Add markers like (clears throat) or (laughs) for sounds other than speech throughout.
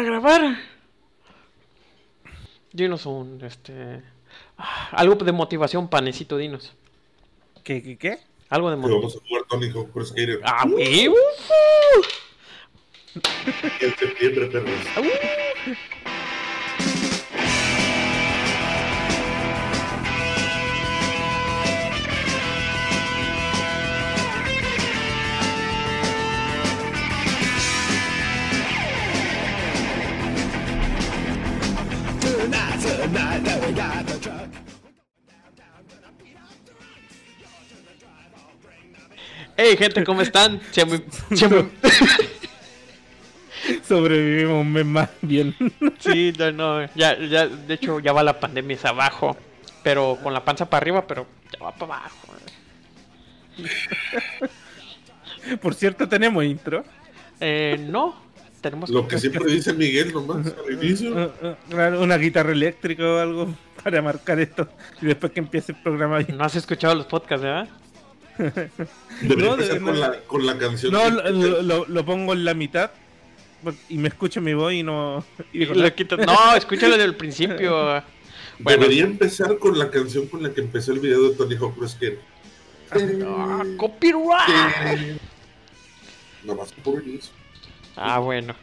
para grabar. Dinos un, este... ah, Algo de motivación, panecito, dinos. ¿Qué, qué, qué? Algo de motivación. vamos a jugar Tony Hawk Pro Skater ¡Ah, huevo! (laughs) en septiembre, perros. Hey, gente, ¿cómo están? Muy- (laughs) (laughs) Sobrevivimos un mes más bien. Sí, no, no, ya, ya, de hecho ya va la pandemia es abajo, pero con la panza para arriba, pero ya va para abajo. (laughs) Por cierto, tenemos intro. Eh, no, tenemos Lo que siempre dice Miguel nomás al inicio. Una guitarra eléctrica o algo para marcar esto. Y después que empiece el programa. No has escuchado los podcasts, ¿verdad? (laughs) Debería no, de- empezar no. con, la, con la canción. No, lo, lo- lo pongo en la mitad. Y me escucho mi voz y no. y Lo quitas- No, escúchalo desde el principio. Bueno, (laughs) Debería empezar con la canción con la que empezó el video de Tony Hawk Pro Skater. ah, copyright. Nomás por inicio. Ah, bueno.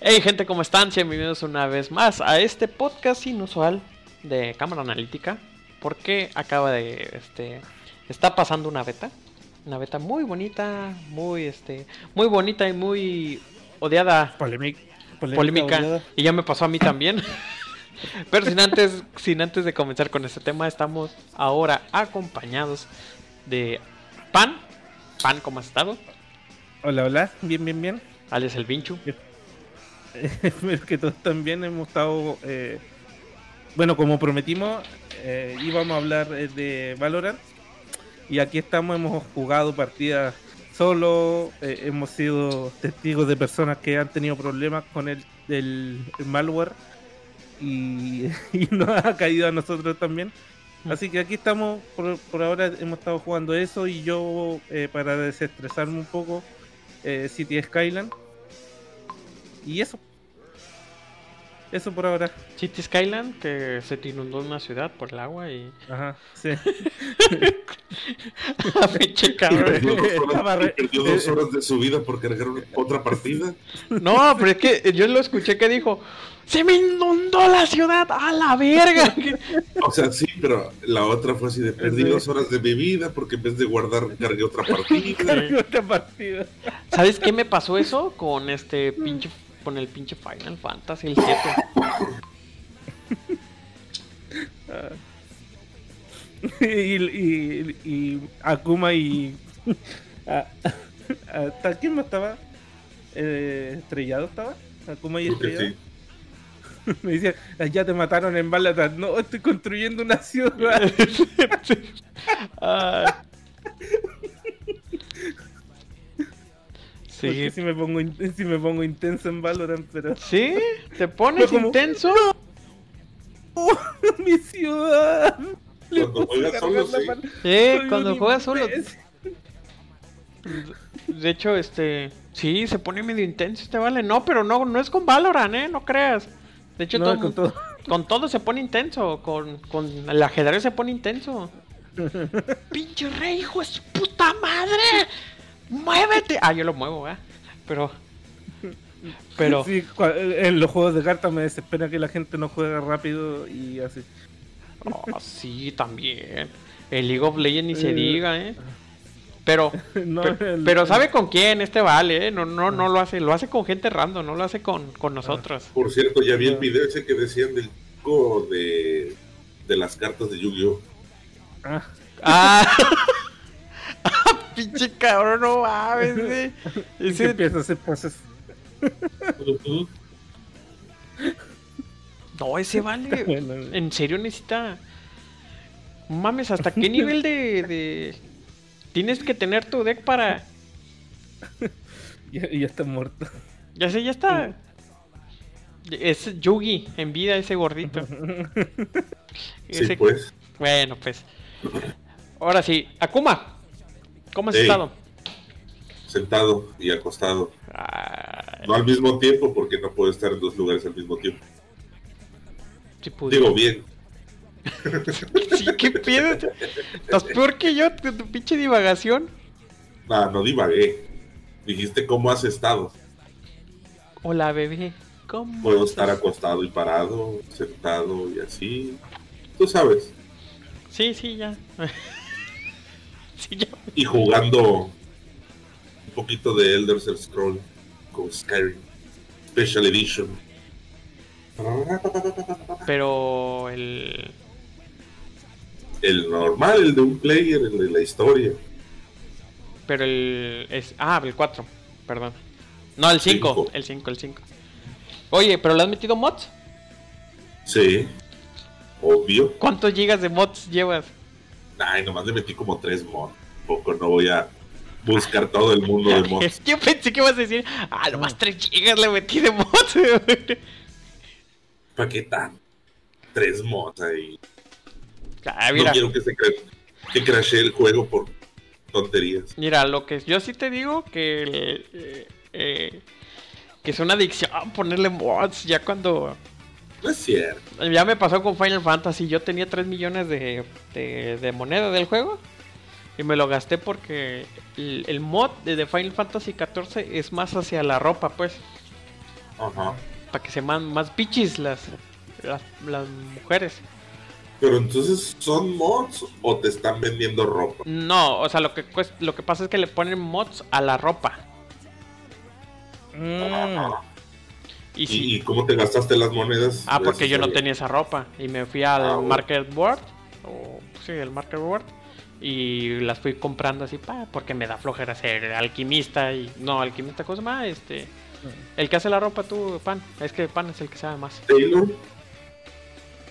Hey, gente, ¿cómo están? Sean bienvenidos una vez más a este podcast inusual de cámara analítica. Porque acaba de, este, está pasando una beta, una beta muy bonita, muy, este, muy bonita y muy odiada, Polémica. polémica. odiada. Y ya me pasó a mí también. (laughs) Pero sin antes, sin antes de comenzar con este tema, estamos ahora acompañados de Pan. Pan, ¿cómo has estado? Hola, hola. Bien, bien, bien. Alias el Vinchu. (laughs) Espero que todos también hemos estado. eh, bueno, como prometimos, eh, íbamos a hablar eh, de Valorant. Y aquí estamos, hemos jugado partidas solo. eh, hemos sido testigos de personas que han tenido problemas con el, malware. Y, (laughs) y nos ha caído a nosotros también. Así que aquí estamos, por, ahora hemos estado jugando eso. Y yo, eh, para desestresarme un poco, eh, City Skyline. Y eso. Eso por ahora. City Skyland, que se te inundó una ciudad por el agua y. Ajá, sí. (laughs) Pinche cabrón. Perdió dos horas- Estaba re- perdió dos horas de su vida por cargar otra partida. No, pero es que yo lo escuché que dijo: ¡Se me inundó la ciudad! ¡A la verga! O sea, sí, pero la otra fue así de perdí Sí. dos horas de mi vida porque en vez de guardar cargué otra partida. Cargué otra partida. ¿Sabes qué me pasó eso con este pinche. Con el pinche Final Fantasy el 7? (laughs) y, y, y Akuma y. ¿Hasta quién más estaba? Eh, ¿Estrellado estaba? Akuma y Estrellado. sí. (laughs) Me decían, ya te mataron en Balatán. No, estoy construyendo una ciudad. (laughs) Ah. Porque Sí. si me pongo, in- si me pongo intenso en Valorant, pero. ¿Sí? ¿Te pones Fue como- intenso? ¡Mi ciudad! Le Cuando juegas solo, cargar la sí. Sí, cuando juegas solo. De hecho, este. Sí, se pone medio intenso este vale. No, pero no, no es con Valorant, ¿eh? No creas. De hecho, No, todo, con todo. con todo se pone intenso. Con, con el ajedrez se pone intenso. (laughs) ¡Pinche rey, hijo de su puta madre! ¡Muévete! Ah, yo lo muevo, ¿eh? Pero. Pero. Sí, en los juegos de cartas me desespera que la gente no juega rápido y así. Oh, sí, también. El League of Legends ni se Eh. diga, ¿eh? Pero, (laughs) No, pero, el- pero sabe con quién este vale, ¿eh? No, no, no lo hace, lo hace con gente random, no lo hace con, con nosotros. Por cierto, ya vi el Ah. video ese que decían del chico de, de las cartas de Yu-Gi-Oh! Ah, Ah, (laughs) (laughs) pinche cabrón, no mames, güey. Ese- empieza a hacer cosas. Ujú. no, ese vale. (laughs) Bueno, En serio necesita. Mames, ¿hasta qué nivel de, de... Tienes que tener tu deck para. (laughs) ya, ya está muerto. Ya sé, ya está. Es Yugi en vida ese gordito. (laughs) Sí, Ese- pues. Bueno, pues. Ahora sí, Akuma. ¿Cómo has Ey. estado? Sentado y acostado. No al mismo tiempo, porque no puedo estar en dos lugares al mismo tiempo. Pudiera. Digo bien. (laughs) Sí, qué pedo. Estás peor que yo, tu, tu pinche divagación. Nah, no divagué. Dijiste cómo has estado. Hola, bebé. ¿Cómo? Puedo estar acostado y parado, sentado y así. Tú sabes. Sí, sí, ya. (laughs) (laughs) Y jugando un poquito de Elder Scroll con Skyrim Special Edition. Pero el. El normal, el de un player, el de la historia. Pero el. Es, ah, el 4. Perdón. No, el 5. Cinco. El 5, el 5. Oye, ¿pero le has metido mods? Sí, obvio. ¿Cuántos gigas de mods llevas? Ay, nomás le metí como tres mods. Poco no voy a buscar todo el mundo de mods. (laughs) Yo pensé que ibas a decir, ah, nomás 3 gigas le metí de mods. (laughs) ¿Para qué tan? Tres mods ahí. ah, No quiero que se cra- que crashee el juego por tonterías. mira, lo que yo sí te digo que. eh, eh, que es una adicción ponerle mods. Ya cuando. No es cierto. Ya me pasó con Final Fantasy. Yo tenía 3 millones de, de, de moneda del juego. Y me lo gasté porque el, el mod de, de Final Fantasy 14 es más hacia la ropa, pues. Ajá. Para que se man más pichis las, las, las mujeres. Pero entonces, ¿son mods o te están vendiendo ropa? No, o sea, lo que, cuest- lo que pasa es que le ponen mods a la ropa. Mm, Y si, ¿Y, y cómo te gastaste las monedas? Ah, porque yo no Eso tenía esa ropa. Y me fui al Ah. Market Board. O, sí, el Market Board. Y las fui comprando así, pa, porque me da flojera ser alquimista. y No, alquimista, cosa más. Este, el que hace la ropa, tú, Pan. Es que Pan es el que sabe más. Taylor,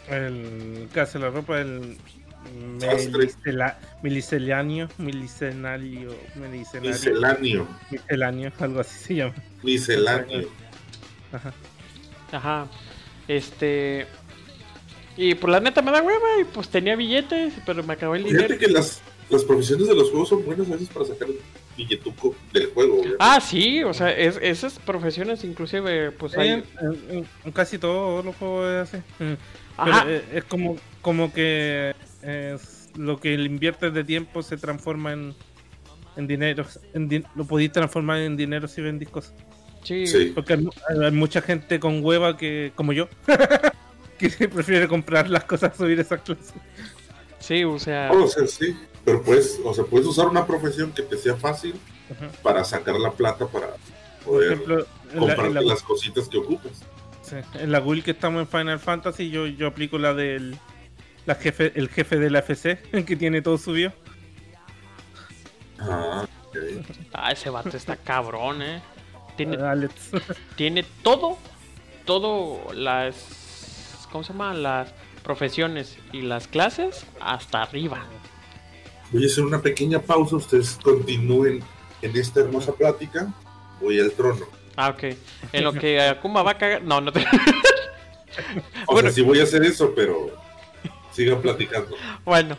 el que hace la ropa, el milicelanio, milicenario, milicenario, misceláneo. misceláneo, algo así se llama. Misceláneo. Ajá. Ajá. Este. Y por la neta me da hueva. Y pues tenía billetes, pero me acabó el dinero. Fíjate que las, las profesiones de los juegos son buenas a veces para sacar billetuco del juego. ¿verdad? Ah, sí, o sea, es- esas profesiones inclusive, pues hay... Eh, en- en casi todos los juegos es así. Mm. Ajá. Pero, eh, es como, como que es lo que le inviertes de tiempo se transforma en, en dinero. En lo podéis transformar en dinero si vendís cosas. Sí. Sí. Porque hay, mu- hay mucha gente con hueva que, como yo, (laughs) que prefiere comprar las cosas subir esas clases. Sí, o sea, O sea, sí. Pero puedes, o sea, puedes usar una profesión que te sea fácil Ajá. para sacar la plata para poder ejemplo, en la, comprarte en la- las cositas que ocupas. sí, en la guild que estamos en Final Fantasy, yo, yo aplico la del la jefe, el jefe de la FC, (laughs) que tiene todo subido. Ah, ah, ese vato está cabrón, eh. Tiene, Alex. (laughs) tiene todo, todo las, ¿cómo se llama? Las profesiones y las clases hasta arriba. Voy a hacer una pequeña pausa. Ustedes continúen en esta hermosa plática. Voy al trono. Ah, ok. En lo que (laughs) Akuma va a cagar... No, no te... O Bueno. sea, sí voy a hacer eso, pero sigan platicando. Bueno,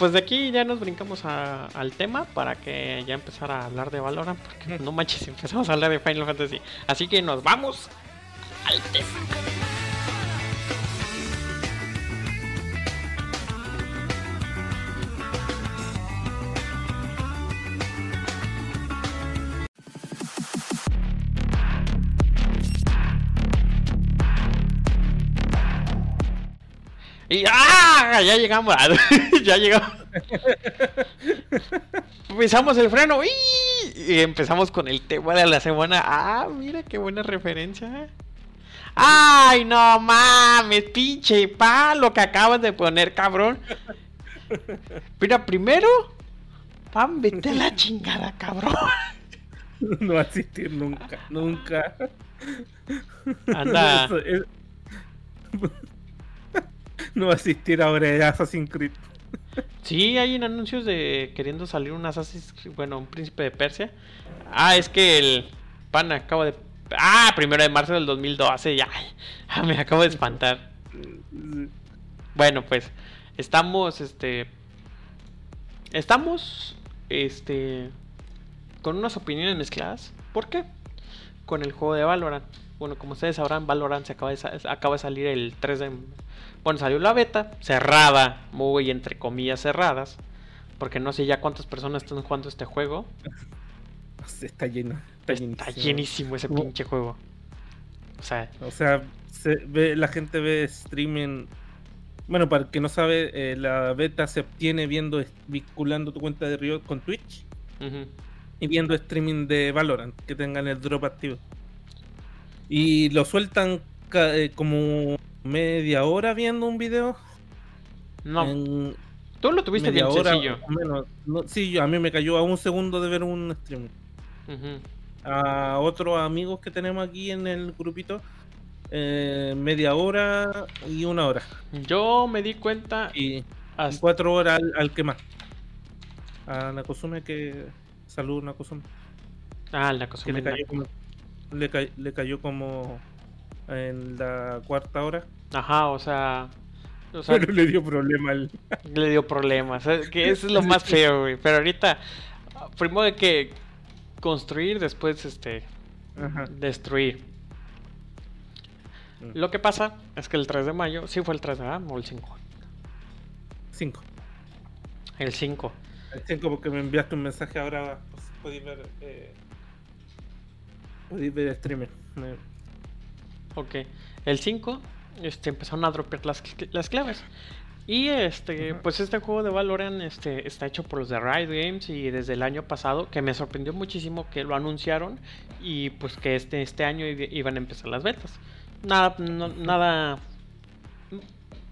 pues de aquí ya nos brincamos a- al tema para que ya empezar a hablar de Valorant, porque no manches, empezamos a hablar de Final Fantasy. Así que nos vamos al tema. Y ¡ah! Ya llegamos. (laughs) ya llegamos. (laughs) Pisamos el freno ¡ii! y empezamos con el tema de la semana. Ah, mira qué buena referencia. Ay, no mames, pinche palo que acabas de poner, cabrón. Mira, primero, pan, vete a la chingada, cabrón. (laughs) no va a existir nunca, nunca. Anda. (laughs) No va a existir ahora el Assassin's Creed. Sí, hay en anuncios de queriendo salir un Assassin's Creed, bueno, un príncipe de Persia. Ah, es que el pan acaba de... Ah, primero de marzo del 2012, ya. (laughs) Ah, me acabo de espantar. Bueno, pues estamos, este... Estamos, este... Con unas opiniones mezcladas. ¿Por qué? con el juego de Valorant. Bueno, como ustedes sabrán, Valorant se acaba de, sa- acaba de salir el 3 de... Bueno, salió la beta, cerrada, muy entre comillas cerradas. Porque no sé ya cuántas personas están jugando este juego. (laughs) Está lleno. Está, Está llenísimo. ese pinche juego. O sea, O sea, se ve, la gente ve streaming. Bueno, para el que no sabe, eh, la beta se obtiene viendo, vinculando tu cuenta de Riot con Twitch y viendo streaming de Valorant que tengan el drop activo. Y lo sueltan eh, como media hora viendo un video. no, en tú lo tuviste media bien hora sencillo. menos. No, sí, a mí me cayó a un segundo de ver un streaming. Ujú. a otros amigos que tenemos aquí en el grupito eh, media hora y una hora Yo me di cuenta y, hasta... cuatro horas al, al que más a Nakosume que salud Nakosume Ah, la que le cayó como le, ca- le cayó como en la cuarta hora Ajá, o sea... O sea, pero le dio problema al (laughs) le dio problemas. Que eso es lo más feo, güey. Pero ahorita, primero hay que construir, después este Ajá. destruir. Mm. Lo que pasa es que el 3 de mayo, sí fue el 3 de mayo o el 5. cinco El 5. El cinco porque me enviaste un mensaje ahora pues, podéis ver eh, podéis ver streamer Me- Ok. El 5, este, empezaron a dropear las, las claves. Y este, pues este juego de Valorant este, está hecho por los de Riot Games y desde el año pasado, que me sorprendió muchísimo que lo anunciaron y pues que este, este año iban a empezar las betas. Nada, no- nada.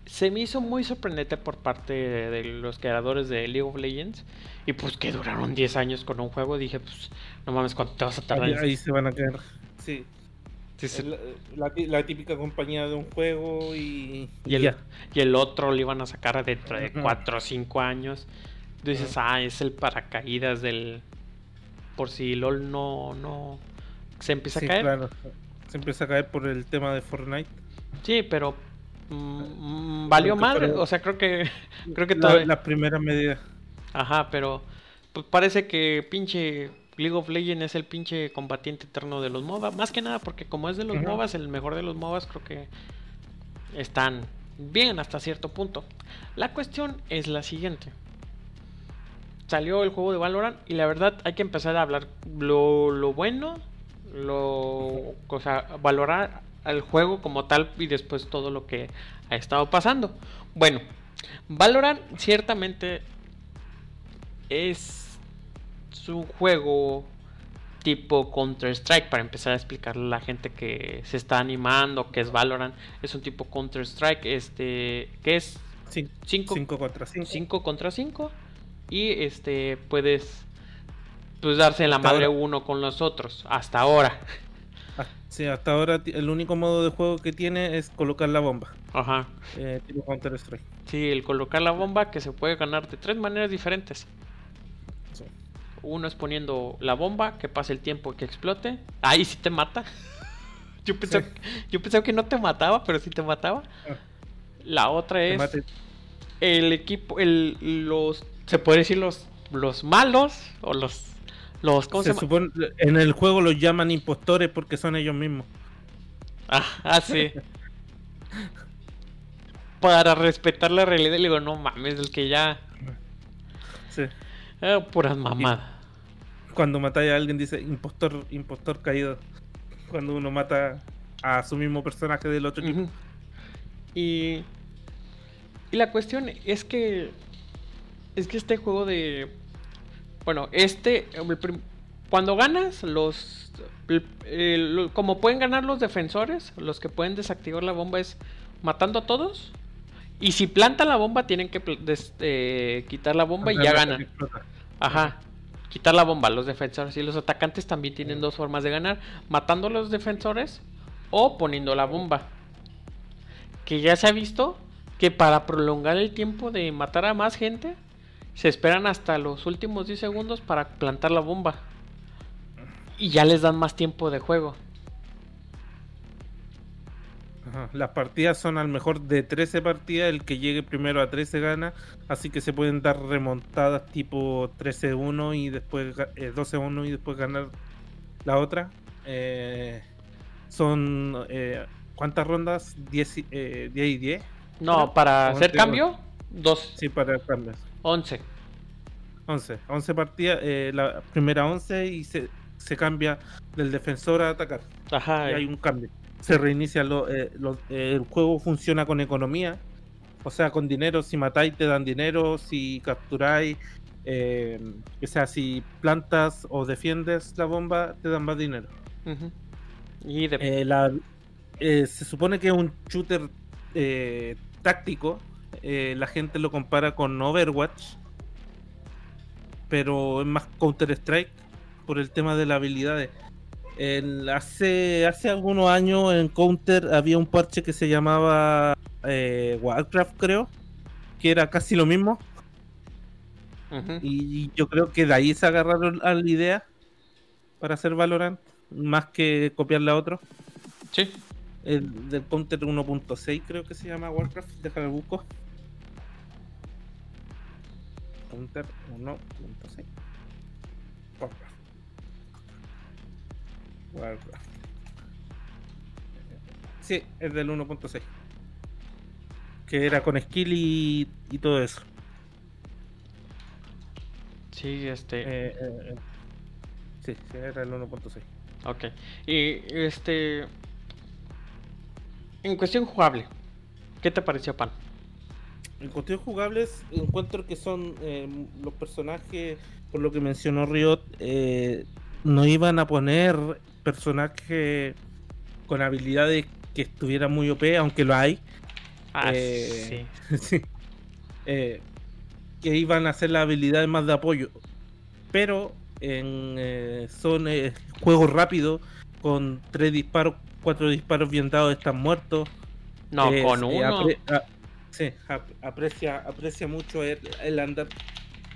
Se me hizo muy sorprendente por parte de, de los creadores de League of Legends y pues que duraron 10 años con un juego. Dije, pues no mames, ¿cuánto te vas a tardar? ahí, ahí se van a quedar sí Sí, sí. Es La, la tí- la típica compañía de un juego y, Y el, ya. y el otro lo iban a sacar dentro de Ujú. 4 o 5 años. Tú dices, ah, es el paracaídas del. Por si LOL no, no se empieza Sí, a caer. claro. Se empieza a caer por el tema de Fortnite. Sí, pero. Mm, valió pero- O sea, creo que. (laughs) Creo que La- primeras medidas. Ajá, pero. Pues parece que pinche. League of Legends es el pinche combatiente eterno de los MOBA. Más que nada porque como es de los Ujú. MOBAs, el mejor de los MOBAs, creo que están bien hasta cierto punto. La cuestión es la siguiente. Salió el juego de Valorant y la verdad hay que empezar a hablar lo, lo bueno, lo, o sea, valorar al juego como tal y después todo lo que ha estado pasando. Bueno, Valorant ciertamente es un juego tipo Counter Strike para empezar a explicarle a la gente que se está animando que es Valorant es un tipo Counter Strike este que es Cin- 5 cinco contra 5. 5 contra 5 y este puedes pues darse en la Hasta madre ahora. uno con los otros hasta ahora Sí, hasta ahora el único modo de juego que tiene es colocar la bomba. ajá Eh, tipo Counter Strike. sí el colocar la bomba que se puede ganar de tres maneras diferentes Sí. uno es poniendo la bomba que pase el tiempo que explote ahí sí te mata (laughs) yo pensaba, Sí. yo pensaba que no te mataba pero sí te mataba Ah, la otra es mate- el equipo el los se puede decir los los malos o los los ¿cómo se, se llama? supone, en el juego los llaman impostores porque son ellos mismos. Ah, ah, sí. Para respetar la realidad, le digo, no mames, el que ya. Sí. Eh, puras mamadas. Cuando matáis a alguien dice impostor, impostor caído. Cuando uno mata a su mismo personaje del otro equipo. Ujú. Y. Y la cuestión es que. Es que este juego de. Bueno, este. Cuando ganas, los. como pueden ganar los defensores, los que pueden desactivar la bomba es matando a todos. Y si planta la bomba, tienen que des- eh, quitar la bomba y ya ganan. Ajá. Quitar la bomba, los defensores y los atacantes también tienen dos formas de ganar. Matando a los defensores o poniendo la bomba. Que ya se ha visto que para prolongar el tiempo de matar a más gente, se esperan hasta los últimos 10 segundos para plantar la bomba. Y ya les dan más tiempo de juego. Ajá, Las partidas son al mejor de 13 partidas, el que llegue primero a 13 gana, así que se pueden dar remontadas tipo 13-1 y después eh, 12-1 y después ganar la otra. eh, son. Eh, ¿Cuántas rondas? 10 eh, y 10. No, para hacer cambio, dos. Sí, para cambios. 11. 11. 11 partidas. eh, la primera 11 y se, se cambia del defensor a atacar. Ajá. Y hay un cambio. Se reinicia lo- eh, lo- eh, el juego funciona con economía. O sea, con dinero. Si matáis, te dan dinero. Si capturáis, eh, o sea, si plantas o defiendes la bomba, te dan más dinero. Y de... Eh, la- eh, se supone que es un shooter eh, táctico. Eh, la gente lo compara con Overwatch. Pero es más Counter-Strike por el tema de las habilidades. Hace, hace algunos años en Counter había un parche que se llamaba eh, Warcraft, creo. Que era casi lo mismo. Y yo creo que de ahí se agarraron a la idea para hacer Valorant. Más que copiarle a otro. Sí. El del Counter 1.6 creo que se llama Warcraft, déjame busco. Counter 1.6. Warcraft. Warcraft. Sí, es del 1.6. Que era con skill y, y todo eso. Sí, este... Eh, eh, eh. Sí, sí, era el 1.6. Ok. Y este... En cuestión jugable, ¿qué te pareció, Pan? En cuestiones jugables, encuentro que son eh, los personajes, por lo que mencionó Riot, eh, no iban a poner personajes con habilidades que estuvieran muy OP, aunque lo hay. Ah, Eh, sí. (laughs) sí. Que iban a hacer las habilidades más de apoyo. Pero en, son juegos rápidos, con tres disparos, cuatro disparos bien dados, están muertos. No, Eh, con uno. apre- a- sí, ap- aprecia, aprecia mucho el, el andar,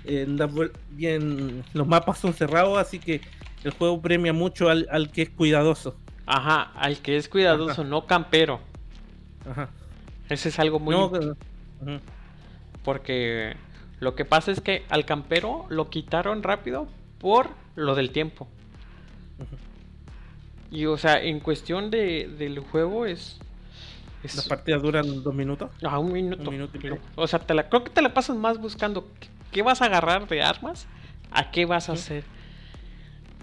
eh, andar bien. Los mapas son cerrados, así que el juego premia mucho al, al que es cuidadoso. Ajá, al que es cuidadoso, Ajá. no campero. Ajá. Ese es algo muy... No, pero-. Porque lo que pasa es que al campero lo quitaron rápido por lo del tiempo. Ujú. Y o sea, en cuestión de, del juego es... es Las partidas duran dos minutos. a un minuto. un minuto y o sea, te la, creo que te la pasas más buscando qué, vas a agarrar de armas, a qué vas a Sí. hacer.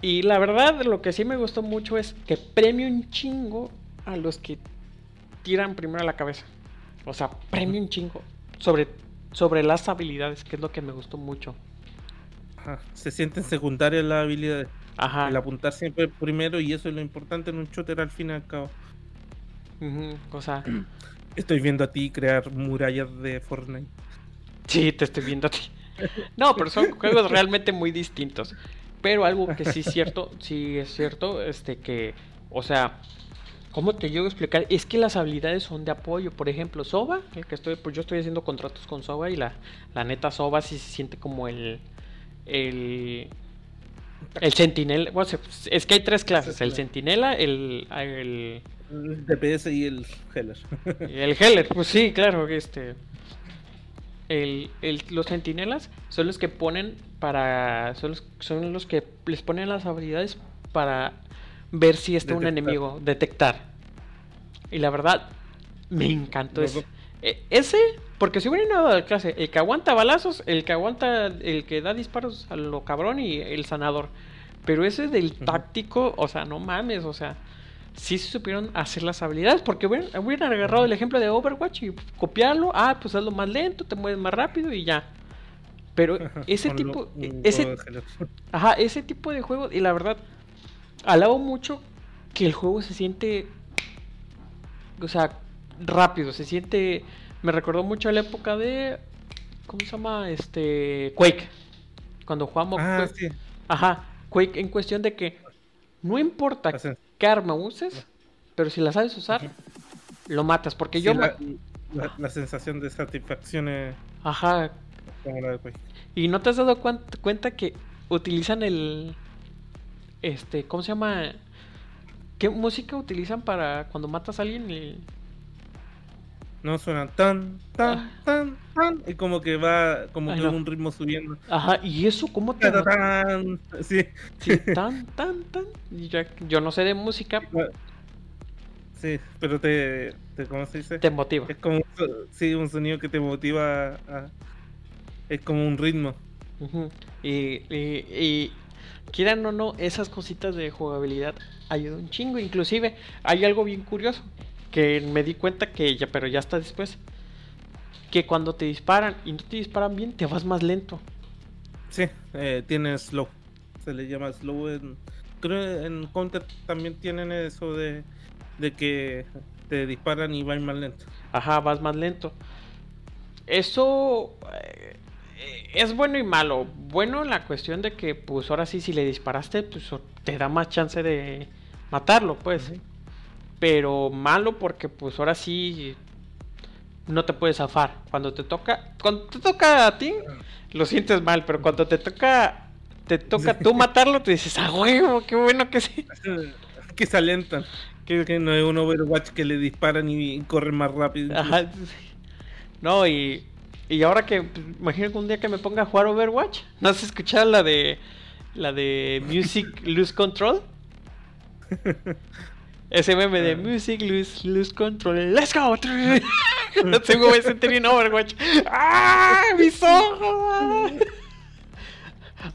Y la verdad, lo que sí me gustó mucho es que premio un chingo a los que tiran primero a la cabeza. O sea, premio un chingo sobre, sobre las habilidades, que es lo que me gustó mucho. Ajá. Se sienten secundarias las habilidades. Ajá. El apuntar siempre primero y eso es lo importante en un shooter al fin y al cabo. Ujú, O sea, (clears throat) Estoy viendo a ti crear murallas de Fortnite. sí, te estoy viendo a ti. (laughs) No, pero son juegos realmente muy distintos. Pero algo que sí es cierto, (laughs) sí es cierto, este que, o sea, ¿cómo te llego a explicar? Es que las habilidades son de apoyo. Por ejemplo, Soba, el que estoy, pues yo estoy haciendo contratos con Soba y la, la neta Soba sí se siente como el, el, el sentinela. Bueno, es que hay tres clases, el sentinela, el, el, El DPS y el Heller. el Heller, pues sí, claro, este. El, el- los sentinelas son los que ponen para. Son los, son los que les ponen las habilidades para ver si está un enemigo, detectar. Y la verdad, me encantó Los ese. dos. E- ese, porque si hubiera dado la clase, el que aguanta balazos, el que aguanta, el que da disparos a lo cabrón y el sanador. Pero ese del táctico, o sea, no mames, o sea, sí se supieron hacer las habilidades, porque hubieran, hubieran agarrado el ejemplo de Overwatch y copiarlo, ah, pues hazlo más lento, te mueves más rápido y ya. Pero (laughs) ese tipo, un ese, de. Ajá, ese tipo de juegos. Y la verdad, alabo mucho que el juego se siente. O sea, rápido. Se siente. Me recordó mucho a la época de. ¿Cómo se llama? Este. Quake. Cuando jugamos Ah, Quake. sí. Ajá, Quake en cuestión de que. No importa qué arma uses, pero si la sabes usar, lo matas. Porque sí, yo. la, la- la sensación de satisfacción es Ajá, como la de Quake. ¿Y no te has dado cuenta que utilizan el. Este, ¿cómo se llama? ¿Qué música utilizan para cuando matas a alguien? El- No suenan tan, tan, Ah. tan, tan. Y como que va, como Ay, que no. un ritmo subiendo. Ajá, ¿y eso cómo te Tan, tan, Sí, Sí, tan, tan, tan. Y ya- yo no sé de música, (laughs) sí, pero te, te ¿cómo se dice? te motiva. Es como sí, un sonido que te motiva a, es como un ritmo. Ujú. Y, y, y quieran o no, esas cositas de jugabilidad ayudan un chingo. Inclusive hay algo bien curioso que me di cuenta que ya, pero ya está después. Que cuando te disparan y no te disparan bien, te vas más lento. Sí, eh, tiene slow. Se le llama slow en creo en Counter también tienen eso de, de que te disparan y van más lento. Ajá, vas más lento. Eso eh, es bueno y malo. Bueno en la cuestión de que, pues ahora sí, si le disparaste, pues te da más chance de matarlo, pues. Ujú. Pero malo porque, pues ahora sí, no te puedes zafar. Cuando te toca, cuando te toca a ti, lo sientes mal, pero cuando te toca, te toca tú (laughs) matarlo, te dices, ah, huevo, qué bueno que sí. (laughs) que se alentan. Que- Que no es un Overwatch que le disparan y, y corren más rápido. Ajá. sí. No, y, y ahora que, pues, imagino que un día que me ponga a jugar Overwatch, ¿no has escuchado la de, la de Music (laughs) Lose Control? Ese meme de Ah. Music Lose, lose Control, let's go. Me voy a sentir en Overwatch. ¡Ah! ¡Mis ojos!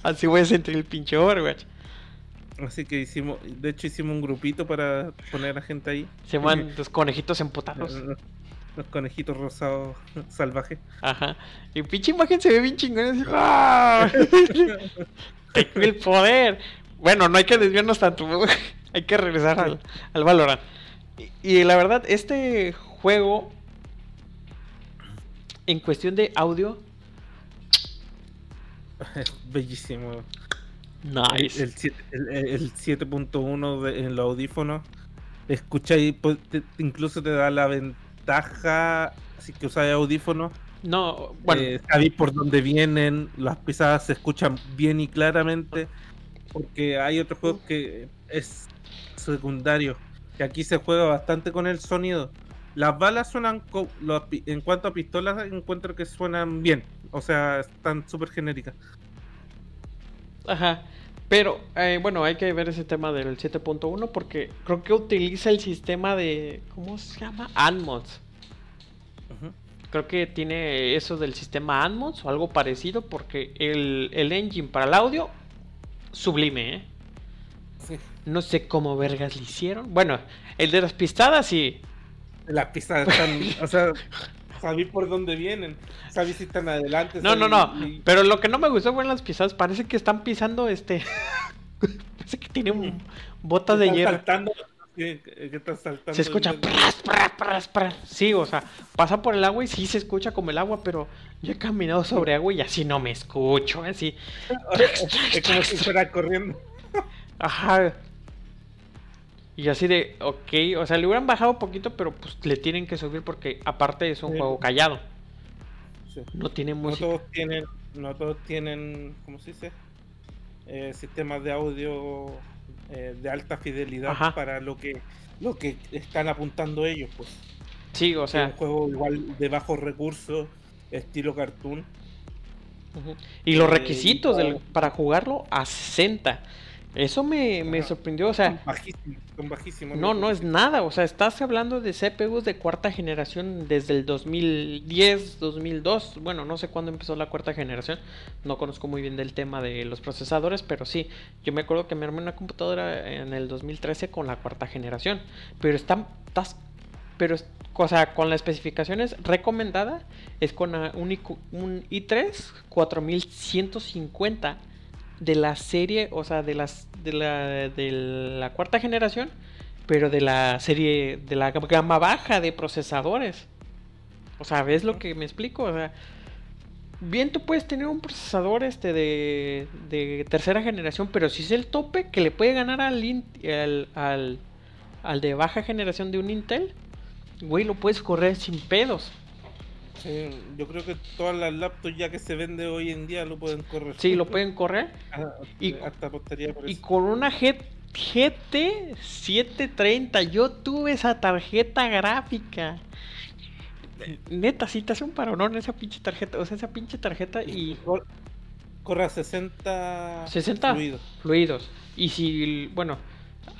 Así voy a sentir el pinche Overwatch. Así que hicimos, de hecho hicimos un grupito para poner a gente ahí. Se van los conejitos emputados. Los, los conejitos rosados salvajes. Ajá. Y pinche imagen se ve bien chingona. así, ¡ah! (laughs) Tengo el poder. Bueno, no hay que desviarnos tanto. Hay que regresar al, al Valorant. Y, y la verdad, este juego, en cuestión de audio, (laughs) Bellísimo. nice. El, el- el 7.1 de- en los audífonos. Escucha y pues, te- incluso te da la ventaja. Así que usas audífonos. no, bueno, eh, sabéis por dónde vienen. Las pisadas se escuchan bien y claramente. Porque hay otros juegos que es secundario. Que aquí se juega bastante con el sonido. Las balas suenan. los en cuanto a pistolas, encuentro que suenan bien. O sea, están súper genéricas. ajá. Pero, eh, bueno, hay que ver ese tema del 7.1 porque creo que utiliza el sistema de. ¿Cómo se llama? Ujú. Creo que tiene eso del sistema Atmos o algo parecido porque el, el engine para el audio, sublime, ¿eh? No sé cómo vergas le hicieron. Bueno, el de las pistadas sí. Las pisadas están. o sea, sabéis por dónde vienen. Sabéis si están adelante. No, no, no. y- Pero lo que no me gustó fueron las pisadas. Parece que están pisando este... (laughs) Parece que tienen botas de hierro. saltando, están saltando Se escucha... pras, pras, pras. Sí, o sea, pasa por el agua y sí se escucha como el agua, pero yo he caminado sobre agua y así no me escucho, así. (laughs) es como si fuera corriendo. Ajá. Y así de, ok, o sea, le hubieran bajado un poquito, pero pues le tienen que subir porque aparte es un Sí. juego callado. Sí. No tiene No música. todos tienen, no todos tienen, ¿cómo se dice? Eh, sistemas de audio eh, de alta fidelidad Ajá. para lo que lo que están apuntando ellos, pues. Sí, o es sea, un juego igual de bajos recursos, estilo cartoon. y los eh, requisitos del- para jugarlo a 60. Eso me, me sorprendió, o sea, son bajísimos, son bajísimos. no, no es nada, o sea, estás hablando de CPUs de cuarta generación desde el 2010, 2002, bueno, no sé cuándo empezó la cuarta generación, no conozco muy bien del tema de los procesadores, pero sí, yo me acuerdo que me armé una computadora en el 2013 con la cuarta generación, pero está, estás, pero, o sea, con las especificaciones recomendada es con un i3 4150 de la serie, o sea, de las de la de la cuarta generación, pero de la serie de la gama baja de procesadores. O sea, ¿ves lo que me explico? O sea, bien tú puedes tener un procesador este de, de tercera generación, pero si es el tope que le puede ganar al, al, al, al de baja generación de un Intel, güey, lo puedes correr sin pedos. Sí, yo creo que todas las laptops ya que se vende hoy en día lo pueden correr. Sí, lo pueden correr. Ah, Y- hasta por Y eso. con una G- GT 730, yo tuve esa tarjeta gráfica. neta, sí te hace un paronón esa pinche tarjeta. O sea, esa pinche tarjeta y. Cor- Corre a 60, 60 fluidos. fluidos. Y si, bueno,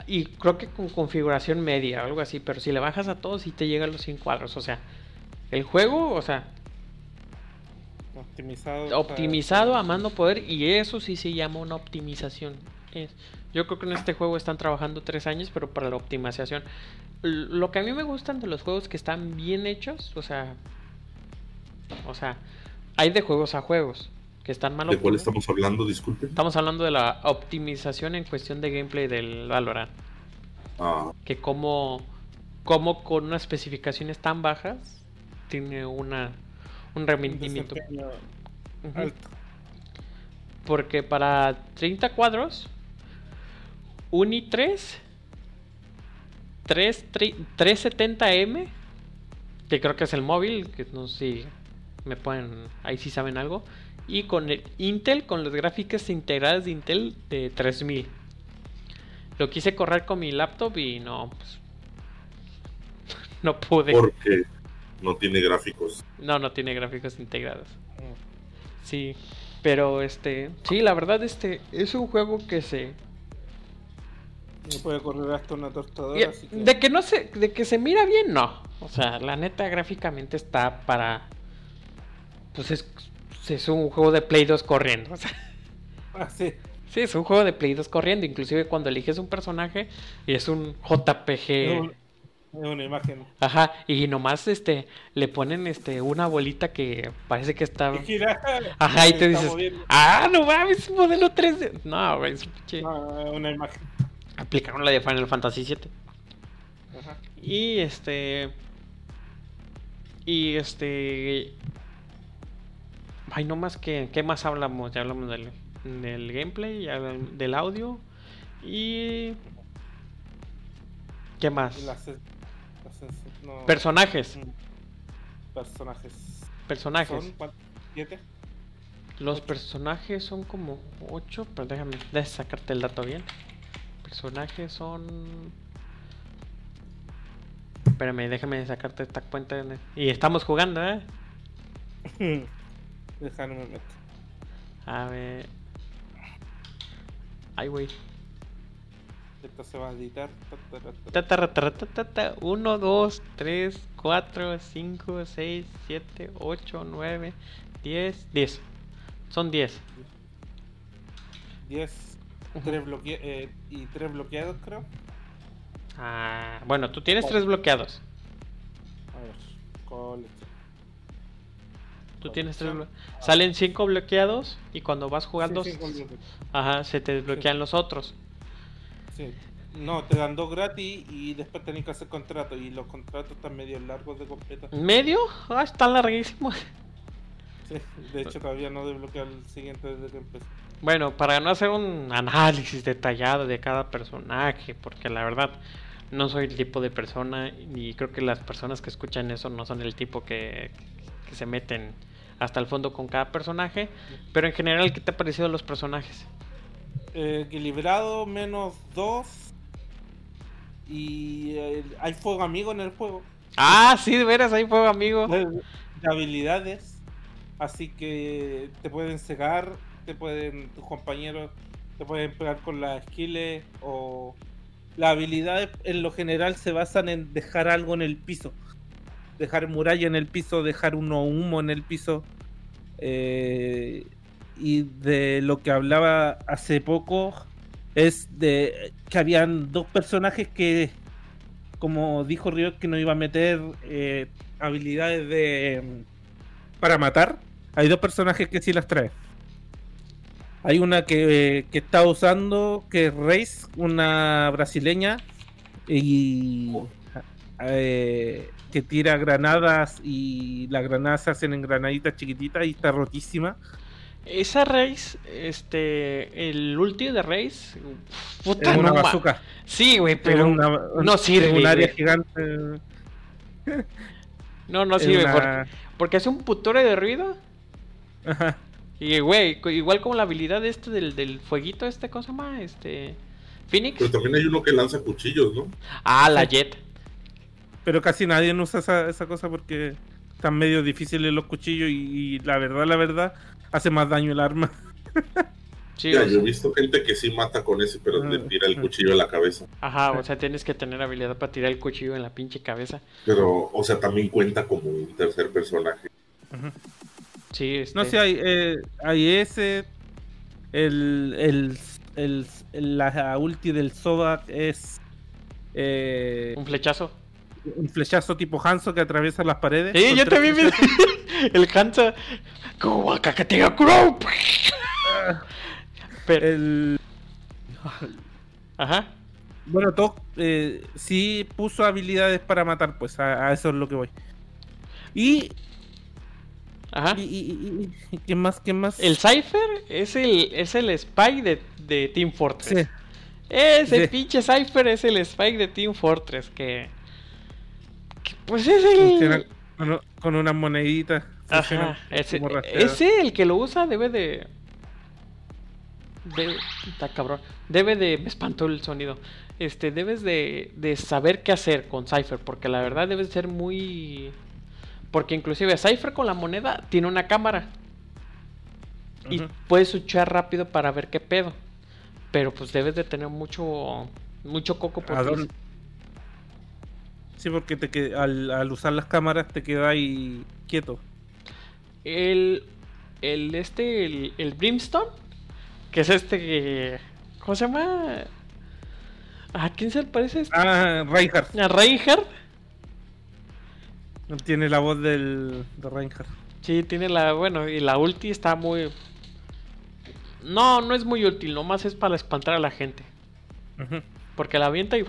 y creo que con configuración media o algo así, pero si le bajas a todos, sí te llega a los 100 cuadros. O sea, el juego, o sea, Optimizado. para- optimizado a mando poder, y eso sí se llama una optimización. Es, yo creo que en este juego están trabajando tres años, pero para la optimización. Lo que a mí me gustan de los juegos que están bien hechos, o sea, o sea, hay de juegos a juegos que están mal ¿De cuál estamos hablando? Disculpen. Estamos hablando de la optimización en cuestión de gameplay del Valorant. Ah, Que como, como con unas especificaciones tan bajas tiene una un rendimiento. alto. Porque para 30 cuadros, un i3, 3, 370M, que creo que es el móvil, que no sé si me pueden, ahí sí saben algo, y con el Intel, con las gráficas integradas de Intel de 3000. Lo quise correr con mi laptop y no, pues, (laughs) no pude. porque no tiene gráficos. No, no tiene gráficos integrados. Sí, pero este, sí, la verdad este es un juego que se No puede correr hasta una y- tostadora. así que- de que no se de que se mira bien, no. O sea, la neta gráficamente está para pues es, es un juego de Play 2 corriendo, (laughs) o sea, Ah, sí. sí, es un juego de Play 2 corriendo, inclusive cuando eliges un personaje y es un JPG una imagen. Ajá, y nomás este le ponen este una bolita que parece que está gira. Ajá, y te dices, moviendo. ah, no mames, es modelo 3D. No, es un pinche- No, es una imagen. Aplicaron la de Final Fantasy VII. Ajá. Y este. Y este. Ay, no más que. ¿Qué más hablamos? Ya hablamos del, del gameplay, ya del, audio. Y. ¿Qué más? Las- no, Personajes. mm, Personajes. Personajes. ¿Son cuántos? ¿Siete? Los personajes son como 8, pero déjame, déjame sacarte el dato bien. Personajes son. Espérame, déjame sacarte esta cuenta. en- Y estamos jugando, ¿eh? (laughs) Déjame meter. A ver. Ay, güey. Esto se va a editar. Ta, ta, ta, ta. 1, 2, 3, 4, 5, 6, 7, 8, 9, 10. 10. Son 10. Diez. Ujú. Tres bloque eh, y tres bloqueados, creo. Ah, bueno, tú tienes tres bloqueados. A ver. colección. Tú tienes tres Colección. blo- Salen 5 bloqueados y cuando vas jugando, Sí, ajá, se te desbloquean los otros. Sí. No, te dan dos gratis y después tenés que hacer contratos. Y los contratos están medio largos de completar. ¿Medio? Ah, está larguísimo. Sí, de hecho, todavía no desbloquea el siguiente desde que empecé. Bueno, para no hacer un análisis detallado de cada personaje, porque la verdad no soy el tipo de persona y creo que las personas que escuchan eso no son el tipo que, que se meten hasta el fondo con cada personaje. Pero en general, ¿qué te ha parecido los personajes? Eh, equilibrado, menos dos. Y eh, hay fuego amigo en el juego. Ah, sí, de veras, ahí fue amigo. de, de habilidades. Así que te pueden cegar, te pueden, tus compañeros te pueden pegar con las skills o las habilidades en lo general se basan en dejar algo en el piso. Dejar muralla en el piso, dejar uno humo en el piso. Eh, y de lo que hablaba hace poco es de que habían dos personajes que como dijo Río que no iba a meter eh, habilidades de para matar, hay dos personajes que sí las trae. Hay una que, que está usando, que es Reis, una brasileña, y eh, que tira granadas y las granadas se hacen en granaditas chiquititas y está rotísima. Esa raíz, este, el ulti de raíz, puta, Es una no ma- bazooka. Sí, güey, Pero pero una, no sirve, Un área güey. gigante. no, no sirve una- porque, porque hace un putore de ruido. Ajá. Y, güey, igual como la habilidad este del, del fueguito, este, ¿cómo se llama? Este, Phoenix. Pero también hay uno que lanza cuchillos, ¿no? Ah, la Jet. Pero casi nadie no usa esa, esa cosa porque están medio difíciles los cuchillos y, y la verdad, la verdad, hace más daño el arma. (laughs) Sí, Ya, o yo he visto gente que sí mata con ese, pero le Ah, tira el ah. cuchillo en la cabeza. ajá, o sea, tienes que tener habilidad para tirar el cuchillo en la pinche cabeza. Pero, o sea, también cuenta como un tercer personaje. Sí, este, No sé, hay, eh, hay ese. El, el, el, el- la ulti del Sodak es eh, un flechazo. Un flechazo tipo Hanzo que atraviesa las paredes. Sí, yo también vi flechazos. (laughs) el. Kuro. Pero, El, ajá. bueno, Tok eh, sí puso habilidades para matar, pues a, a eso es lo que voy. Y, Ajá. y, y, ¿quién más? ¿Quién más? El Cypher es el, es el Spike de, de Team Fortress. Sí. Ese Sí. pinche Cypher es el Spike de Team Fortress. Que. Pues es el. con, con una monedita. Ajá. Ese, rastreador. ese, el que lo usa, debe de. Debe, está cabrón. Debe de. Me espantó el sonido. Este, debes de, de saber qué hacer con Cypher. Porque la verdad debes ser muy. Porque inclusive Cypher con la moneda tiene una cámara. Y puedes switchar rápido para ver qué pedo. Pero pues debes de tener mucho. Mucho coco por ¿A dónde? Sí, porque te que- al, al usar las cámaras te quedas ahí quieto. El. El este. El, el Brimstone. Que es este que. ¿Cómo se llama? ¿A quién se le parece? este? Ah, Reinhardt. ¿A Reinhardt? Tiene la voz del, de Reinhardt. Sí, tiene la. Bueno, y la ulti está muy. No, no es muy útil, nomás es para espantar a la gente. Ujú. Porque la avienta y.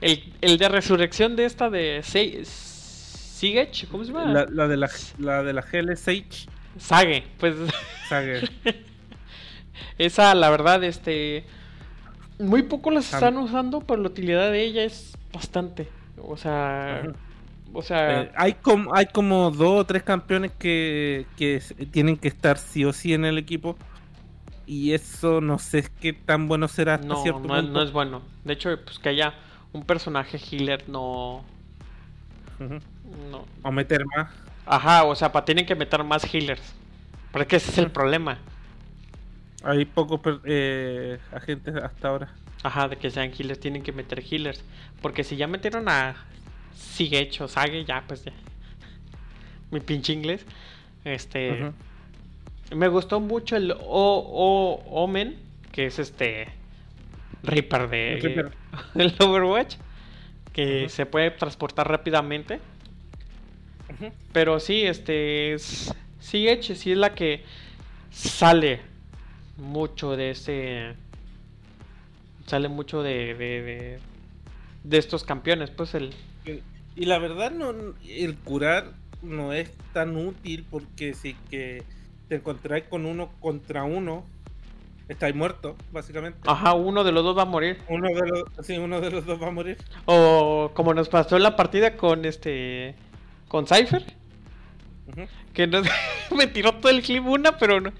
El, el de resurrección de esta de. Sigech, ¿cómo se llama? La, la de la, la de la GL Sage. Sage, pues. Sage. (laughs) Esa, la verdad, este. Muy poco las están usando, pero la utilidad de ella es bastante. O sea. Ajá. O sea. Eh, hay, como, hay como dos o tres campeones que, que tienen que estar sí o sí en el equipo. Y eso no sé qué tan bueno será hasta no, cierto no, punto. no es bueno. De hecho, pues que haya un personaje healer, no. Ujú. no. O meter más. Ajá, o sea, pa, tienen que meter más healers. Pero es que ese es el problema. Hay pocos eh, agentes hasta ahora. Ajá, de que sean healers, tienen que meter healers. Porque si ya metieron a Sigech o Sage, ya, pues ya. Mi pinche inglés. Este. Me gustó mucho el O, O Omen, que es este Reaper de El Reaper. (laughs) del Overwatch, que se puede transportar rápidamente. Pero sí, este es Siege sí es la que sale mucho de ese sale mucho de de, de, de estos campeones, pues el Y la verdad, no, el curar no es tan útil porque si que te encontráis con uno contra uno, estáis muertos, básicamente. ajá, uno de los dos va a morir. Uno, de los, sí, uno de los dos va a morir. O como nos pasó en la partida con este con Cypher, que nos (laughs) me tiró todo el clip una, pero no.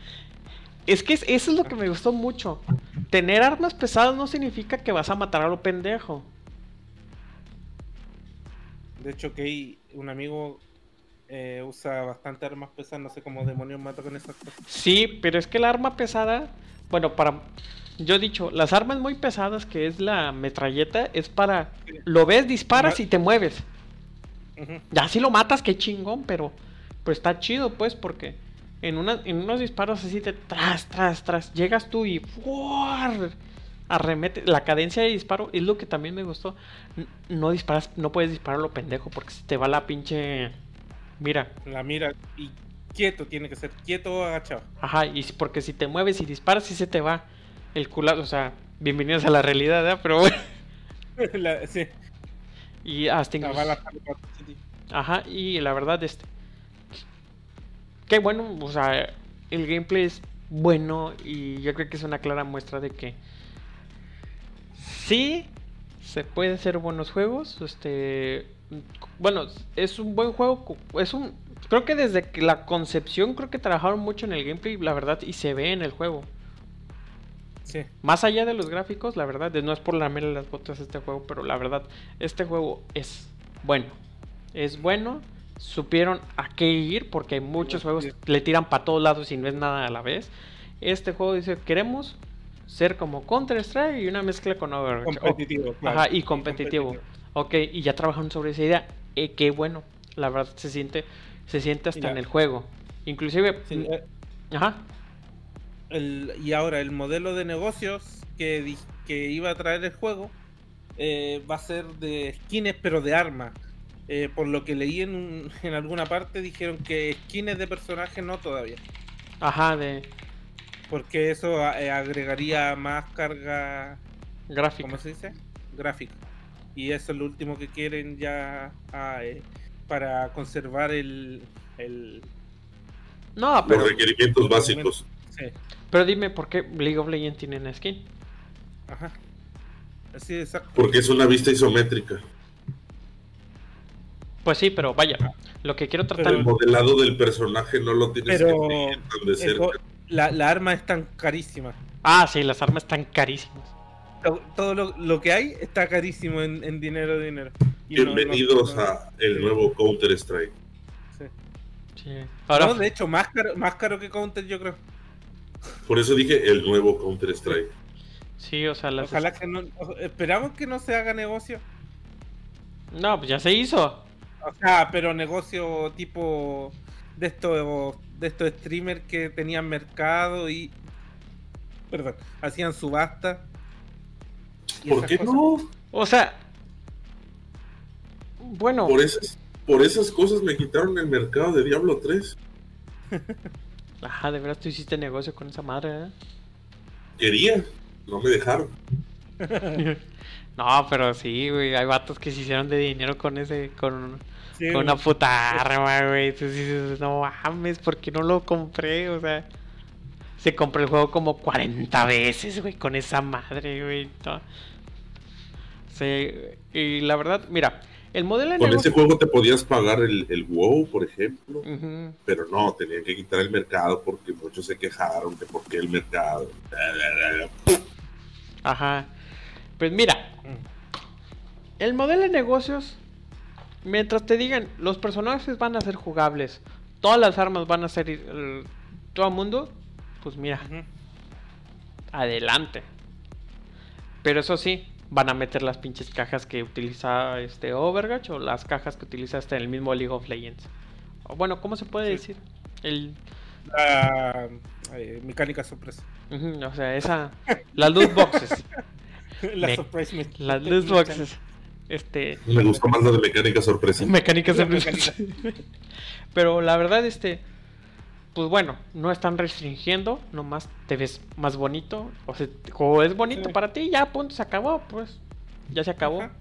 Es que es- eso es lo que me gustó mucho. Tener armas pesadas no significa que vas a matar a lo pendejo. De hecho, que un amigo eh, usa bastante armas pesadas, no sé cómo demonios mata con esas cosas. Sí, pero es que el arma pesada, bueno, para yo he dicho, las armas muy pesadas que es la metralleta es para lo ves, disparas y te mueves. Ya si lo matas, qué chingón, pero pues está chido pues porque en una en unos disparos así te tras tras tras llegas tú y ¡fuar! arremete la cadencia de disparo es lo que también me gustó. No disparas, no puedes disparar lo pendejo porque se te va la pinche mira. La mira y quieto, tiene que ser quieto o agachado. Ajá, y porque si te mueves y disparas, sí se te va el culazo. O sea, bienvenidos a la realidad, ¿verdad? Pero bueno. (laughs) La- sí, Y hasta la incluso- sitio. Ajá, y la verdad, este. Qué bueno, o sea, el gameplay es bueno y yo creo que es una clara muestra de que. Sí, se puede hacer buenos juegos. Este. Bueno, es un buen juego. Es un. Creo que desde que la concepción, creo que trabajaron mucho en el gameplay, la verdad, y se ve en el juego. Sí. Más allá de los gráficos, la verdad, no es por lamerle las botas a este juego, pero la verdad, este juego es bueno. Es bueno supieron a qué ir porque hay muchos juegos que le tiran para todos lados y no es nada a la vez. Este juego dice, queremos ser como Counter-Strike y una mezcla con Overwatch. Competitivo. O- claro. Ajá, y competitivo. Ok, y ya trabajaron sobre esa idea. Eh, qué bueno. La verdad se siente, se siente hasta Mira. en el juego. Inclusive, Sí, eh, ajá, el- y ahora el modelo de negocios que, que iba a traer el juego eh, va a ser de skins pero de armas. Eh, por lo que leí en, un- (laughs) en alguna parte dijeron que skins de personajes no todavía. ajá, de Porque eso a- eh, agregaría más carga, gráfico. ¿cómo se dice? Gráfica. Y eso es lo último que quieren ya ah, eh, para conservar el... el No, pero, Los requerimientos básicos. sí, pero dime por qué League of Legends tiene skin. ajá. Así exacto. Porque es una vista isométrica. Pues sí, pero vaya, lo que quiero tratar... El modelado del personaje no lo tienes Pero que seguir tan de cerca. la, la arma es tan carísima. Ah, sí, las armas están carísimas. To- Todo lo, lo que hay está carísimo en, en dinero, dinero. Y no- no- Bienvenidos no- a el nuevo Counter Strike. sí. Sí. Ahora, No, de hecho, más caro, más caro que Counter, yo creo. Por eso dije el nuevo Counter Strike. sí, o sea, las... Ojalá que no. Esperamos que no se haga negocio. No, pues ya se hizo. O sea, pero negocio tipo de estos de estos streamers que tenían mercado y. Perdón, hacían subasta. ¿Por qué cosas. no? O sea... Bueno, Por esas, por esas cosas me quitaron el mercado de Diablo 3. (laughs) ajá, de veras tú hiciste negocio con esa madre, ¿eh? Quería, no me dejaron. (laughs) No, pero sí, güey, hay vatos que se hicieron de dinero con ese, con, Sí, con una puta arma, güey. Tú dices, no mames, ¿por qué no lo compré? O sea, se compró el juego como 40 veces, güey, con esa madre, güey. Sí, y la verdad, mira, el modelo de Con negocio... ese juego te podías pagar el, el WoW, por ejemplo. Pero no, tenían que quitar el mercado porque muchos se quejaron que por qué el mercado. Ajá. Pues mira, el modelo de negocios, mientras te digan, los personajes van a ser jugables, todas las armas van a ser eh, todo el mundo, pues mira, adelante. Pero eso sí, van a meter las pinches cajas que utiliza este Overwatch o las cajas que utiliza este en el mismo League of Legends. O bueno, ¿cómo se puede Sí. decir? El, La eh, mecánica sorpresa. o sea, esa, las loot boxes, (laughs) La Me- surprise me- las loot boxes, este, Me gustó más la de mecánica sorpresa. La blues. Pero la verdad, este, pues bueno, no están restringiendo, nomás te ves más bonito. O sea, es bonito Sí. para ti, ya punto, se acabó, pues. Ya se acabó. Ajá.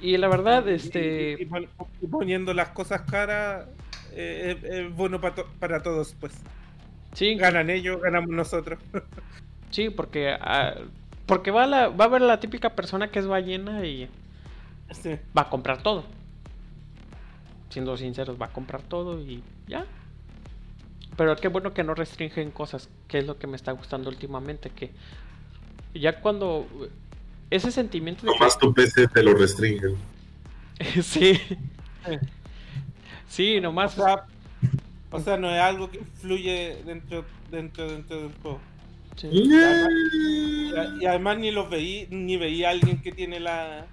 Y la verdad, Y- este. y, y pon- y poniendo las cosas caras eh, es, es bueno pa to- para todos, pues. Sí, Ganan ellos, ganamos nosotros. (laughs) sí, porque. ah, porque va, la, va a haber la típica persona que es ballena y Sí. va a comprar todo. Siendo sinceros, va a comprar todo y ya. Pero qué bueno que no restringen cosas, que es lo que me está gustando últimamente, que ya cuando ese sentimiento de Nomás tu PC te lo restringen. que- (laughs) sí, Sí. sí, O nomás sea, o sea, no es algo que fluye dentro, dentro, dentro del juego. sí. Y, y además ni los veí, ni veía a alguien que tiene la.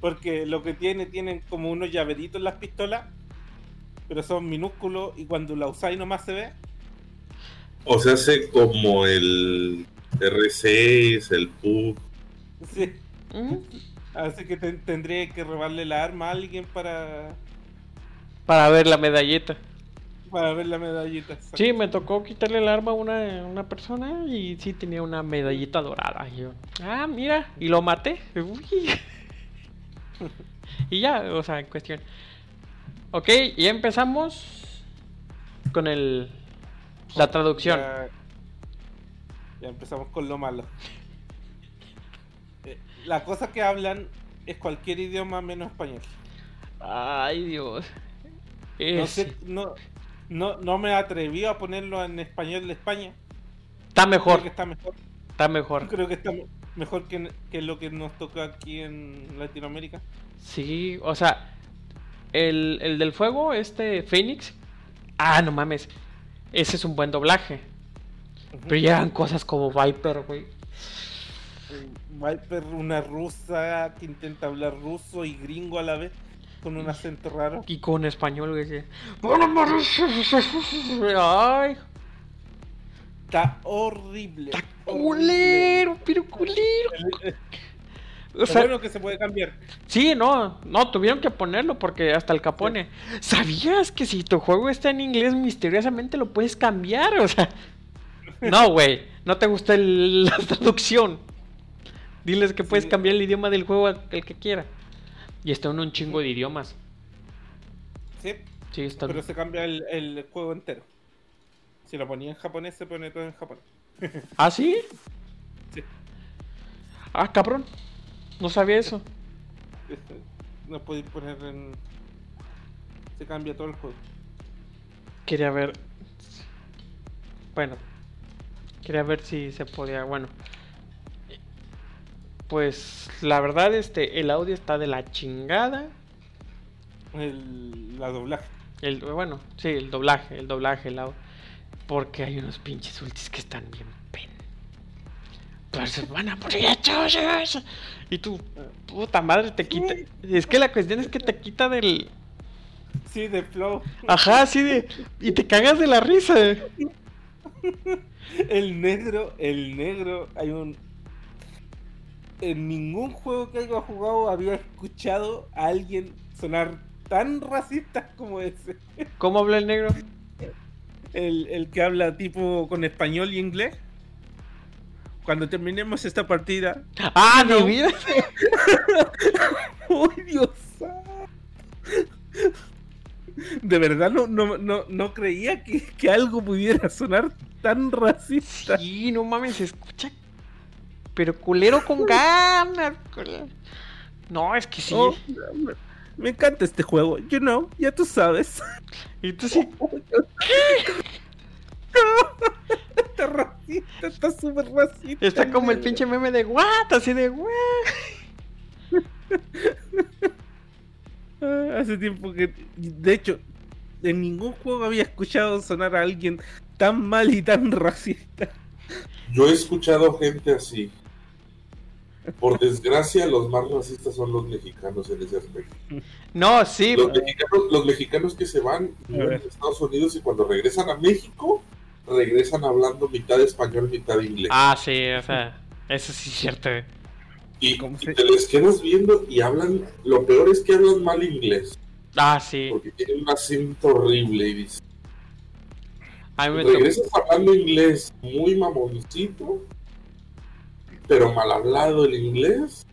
Porque lo que tiene, tienen como unos llaveritos en las pistolas, pero son minúsculos y cuando la usáis nomás se ve. O sea, hace como el R6, el PUG. Sí. Ujú. Así que ten- tendría que robarle la arma a alguien para, para ver la medallita. para ver la medallita. Sí, me tocó quitarle el arma a una, una persona y sí tenía una medallita dorada. Y yo, ah, mira, y lo maté. (laughs) Uy. (laughs) y ya, o sea, en cuestión. Ok, y empezamos con el la traducción. Ya, ya empezamos con lo malo. Eh, La cosa que hablan es cualquier idioma menos español. Ay, Dios. No, sé, no, no, no me atreví a ponerlo en español de España. Está Creo mejor, que está mejor. está mejor. Creo que está me- mejor que, que lo que nos toca aquí en Latinoamérica. Sí, o sea, el, el del fuego, este Phoenix. Ah, no mames. Ese es un buen doblaje. Pero llegan cosas como Viper, güey. Viper, una rusa que intenta hablar ruso y gringo a la vez, con un acento raro. Y con español, güey. Ay, Está horrible. está horrible. culero, pero culero. O sea, bueno que se puede cambiar. sí, no, no, tuvieron que ponerlo porque hasta el capone. ¿Sabías que si tu juego está en inglés, misteriosamente lo puedes cambiar? O sea, no, güey, no te gusta el- la traducción. Diles que puedes Sí. cambiar el idioma del juego al que quiera. Y está en un chingo de idiomas. Sí, Sí, está pero se cambia el, el juego entero. Si lo ponía en japonés, se pone todo en japonés. ¿Ah, sí? Sí. Ah, cabrón. No sabía eso. Este, No podéis poner en. Se cambia todo el juego. Quería ver. Bueno. Quería ver si se podía. Bueno. Pues la verdad, este, el audio está de la chingada. El, la doblaje. El, bueno, sí, el doblaje, el doblaje, el audio. Porque hay unos pinches ultis que están bien. Pues van a morir. Y tú, puta madre, te quita. Es que la cuestión es que te quita del. Sí, de flow. Ajá, así de. Y te cagas de la risa. El negro, el negro, hay un. En ningún juego que haya jugado había escuchado a alguien sonar tan racista como ese. ¿Cómo habla el negro? El, el que habla tipo con español y inglés. Cuando terminemos esta partida. Ah, No. (laughs) ¡Uy, Dios! santo! De verdad no, no, no, no creía que, que algo pudiera sonar tan racista. Sí, no mames, se escucha. Pero culero con ganas. No, es que sí. Oh, me- me encanta este juego, you know, ya tú sabes. Y tú sí. (laughs) (laughs) Está racista, está súper racista. Está como el pinche meme de what, así de what. Ah, Hace tiempo que. De hecho, en ningún juego había escuchado sonar a alguien tan mal y tan racista. Yo he escuchado gente así. Por desgracia, los más racistas son los mexicanos en ese aspecto. No, sí. Los mexicanos, los mexicanos que se van en Estados Unidos y cuando regresan a México, regresan hablando mitad español, mitad inglés. Ah, sí, o sea, eso sí es cierto. eh. y, ¿cómo y se- te les quedas viendo y hablan, lo peor es que hablan mal inglés, Ah, sí. porque tienen un acento horrible y tocó. regresas hablando inglés muy mamoncito, pero mal hablado el inglés.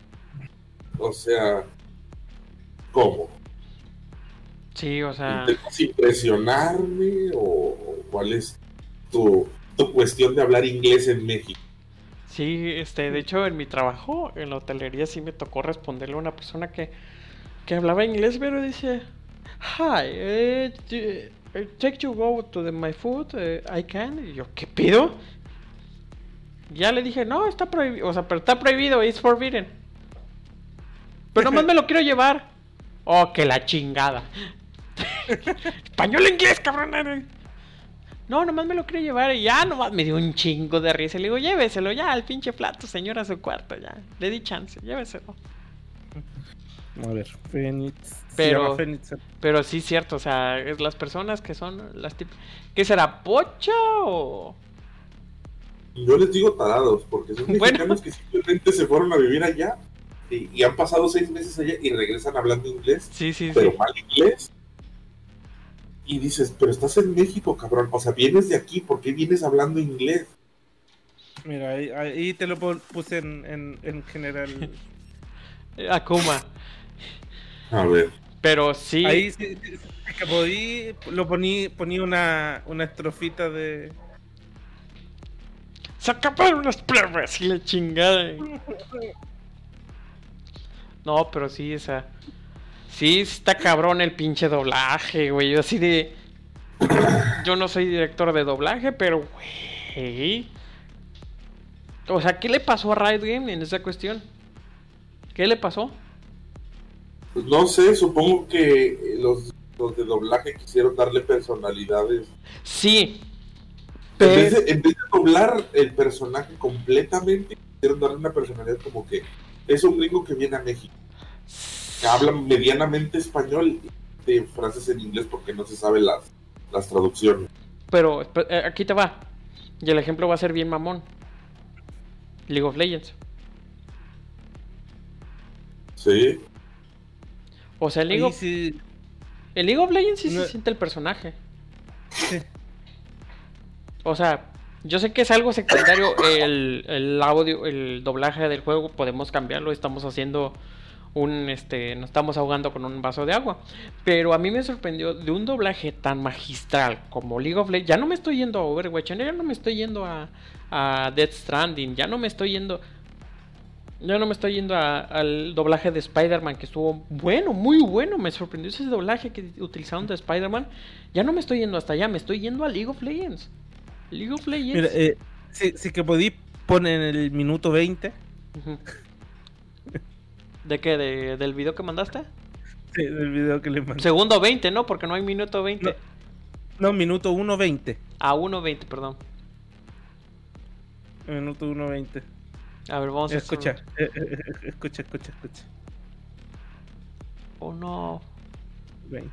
O sea, ¿cómo? Sí, o sea. ¿Intentas impresionarme o, o cuál es tu, tu cuestión de hablar inglés en México? Sí, este, de hecho, en mi trabajo, en la hotelería, sí me tocó responderle a una persona que, que hablaba inglés, pero dice, Hi, eh, eh, take you go to the, my food, eh, I can. Y yo, ¿qué pido? Ya le dije, no, está prohibido, o sea, pero está prohibido, it's forbidden. Pero nomás me lo quiero llevar. Oh, que la chingada. (laughs) Español inglés, cabrón. No, nomás me lo quiero llevar y ya nomás me dio un chingo de risa. Le digo, lléveselo ya al pinche plato, señora, a su cuarto, ya. Le di chance, lléveselo. A ver, Fénix. Pero- Fénix. Pero sí, cierto, o sea, es las personas que son las tip... ¿Qué será? ¿Pocha o...? Yo les digo tarados, porque son Bueno. mexicanos que simplemente se fueron a vivir allá y, y han pasado seis meses allá y regresan hablando inglés, Sí, sí, pero sí. mal inglés. Y dices, pero estás en México, cabrón. O sea, vienes de aquí, ¿por qué vienes hablando inglés? Mira, ahí, ahí te lo puse en, en, en general. (laughs) Akuma. A ver. Pero sí... Ahí sí, sí, sí, que podí, lo poní, poní una, una estrofita de. Se acabaron las pruebas y la chingada. (laughs) No, pero sí, o sea. Sí, está cabrón el pinche doblaje, güey. Yo así de. Yo no soy director de doblaje, pero, güey. O sea, ¿qué le pasó a Riot Game en esa cuestión? ¿Qué le pasó? No sé, supongo que los, los de doblaje quisieron darle personalidades. Sí. En vez, Pero, de, en vez de doblar el personaje completamente, quisieron darle una personalidad como que es un gringo que viene a México, que habla medianamente español de frases en inglés porque no se sabe las, las traducciones. pero eh, aquí te va. Y el ejemplo va a ser bien mamón. League of Legends. Sí, O sea, el League of, sí, el League of Legends sí No- se siente el personaje. sí. O sea, yo sé que es algo secundario el, el audio, el doblaje del juego, podemos cambiarlo, estamos haciendo un, este, nos estamos ahogando con un vaso de agua. Pero a mí me sorprendió de un doblaje tan magistral como League of Legends. Ya no me estoy yendo a Overwatch, ya no me estoy yendo a, a Death Stranding, ya no me estoy yendo... Ya no me estoy yendo a- al doblaje de Spider-Man, que estuvo bueno, muy bueno. Me sorprendió ese doblaje que utilizaron de Spider-Man. Ya no me estoy yendo hasta allá, me estoy yendo a League of Legends. League of Legends. Mira, eh, si, si que podí poner en el minuto 20. Ujú. ¿De qué? ¿De- ¿Del video que mandaste? Sí, del video que les mandé. Segundo 20, ¿no? Porque no hay minuto 20. No, minuto 1.20. A 1.20, perdón. Minuto 1.20. A ver, vamos a Escucha, hacer- eh, eh, eh, escucha, escucha, escucha. Oh, no. 20.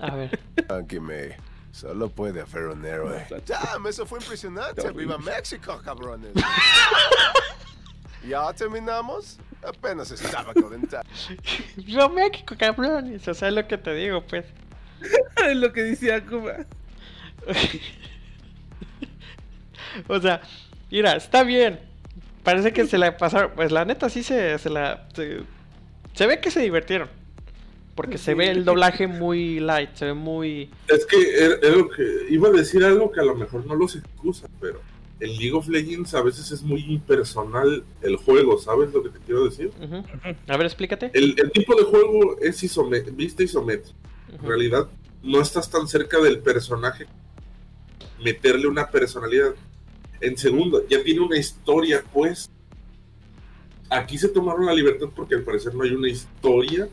A ver. (laughs) Tranquime. Solo puede haber un héroe. Damn, eso fue impresionante. ¡Viva México, cabrones! (laughs) ¿Ya terminamos? Apenas estaba calentando. (laughs) Yo México, cabrones. O sea, es lo que te digo, pues. (laughs) es lo que decía Akuma. (laughs) o sea, mira, está bien. Parece que se la pasaron. Pues la neta sí se, se la. Se, se ve que se divirtieron. Porque se ve el doblaje muy light, se ve muy. es que era- era lo que iba a decir algo que a lo mejor no los excusa, pero en League of Legends a veces es muy impersonal el juego, ¿sabes lo que te quiero decir? A ver, explícate. El, el tipo de juego es isome- vista isométrica. En realidad no estás tan cerca del personaje. Meterle una personalidad. En segundo, ya tiene una historia, pues. Aquí se tomaron la libertad porque al parecer no hay una historia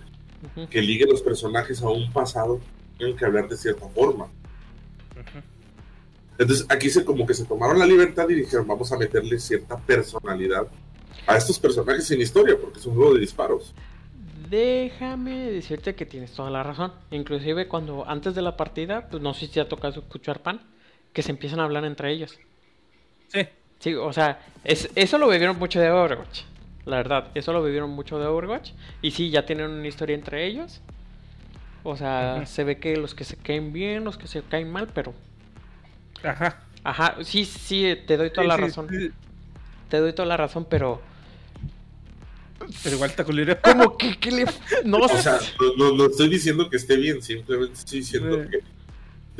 que ligue los personajes a un pasado. Tienen que hablar de cierta forma. Entonces aquí se como que se tomaron la libertad y dijeron vamos a meterle cierta personalidad a estos personajes sin historia porque es un juego de disparos. Déjame decirte que tienes toda la razón. Inclusive cuando antes de la partida, pues no sé si te ha tocado escuchar pan, que se empiezan a hablar entre ellos. Sí. Sí, o sea, es, eso lo vivieron mucho de Overwatch. La verdad, eso lo vivieron mucho de Overwatch. Y sí, ya tienen una historia entre ellos. O sea, se ve que los que se caen bien, los que se caen mal, pero... Ajá. Ajá, sí, sí, te doy toda Sí, la sí, razón. sí. Te doy toda la razón, pero... Pero igual está culero. (laughs) Como que, que le... No O sé. sea, no, no- no estoy diciendo que esté bien, simplemente estoy diciendo Sí. que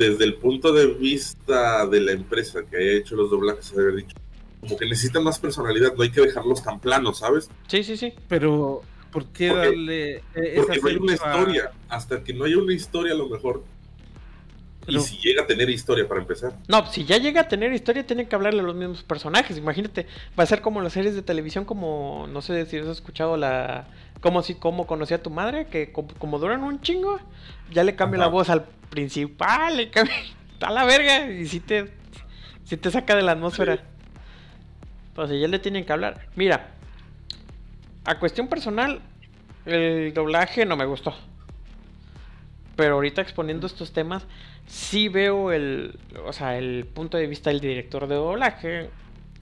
desde el punto de vista de la empresa que haya hecho los doblajes, haber dicho, como que necesitan más personalidad, no hay que dejarlos tan planos, ¿sabes? Sí, sí, sí. Pero, ¿por qué Porque- darle eh, esa Porque no hay una a- historia. Hasta que no haya una historia, a lo mejor. Pero- Y si llega a tener historia para empezar. No, si ya llega a tener historia, tienen que hablarle a los mismos personajes. Imagínate, va a ser como las series de televisión, como no sé si has escuchado la. Como si cómo conocí a tu madre, que como, como duran un chingo, ya le cambia Ajá. la voz al principal, le cambia (laughs) a la verga, y si te, si te saca de la atmósfera. Pues ya le tienen que hablar. Mira, a cuestión personal, el doblaje no me gustó. Pero ahorita exponiendo estos temas, sí veo el, o sea, el punto de vista del director de doblaje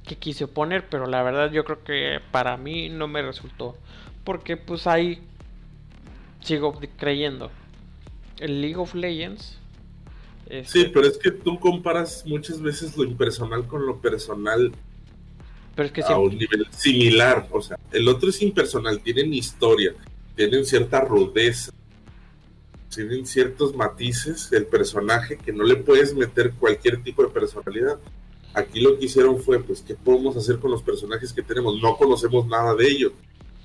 que quise poner, pero la verdad yo creo que para mí no me resultó. Porque pues ahí sigo creyendo. El League of Legends. este, Sí, pero es que tú comparas muchas veces lo impersonal con lo personal pero es que a siempre- un nivel similar. O sea, el otro es impersonal, tienen historia, tienen cierta rudeza, tienen ciertos matices el personaje que no le puedes meter cualquier tipo de personalidad. Aquí lo que hicieron fue, pues, ¿qué podemos hacer con los personajes que tenemos? No conocemos nada de ellos.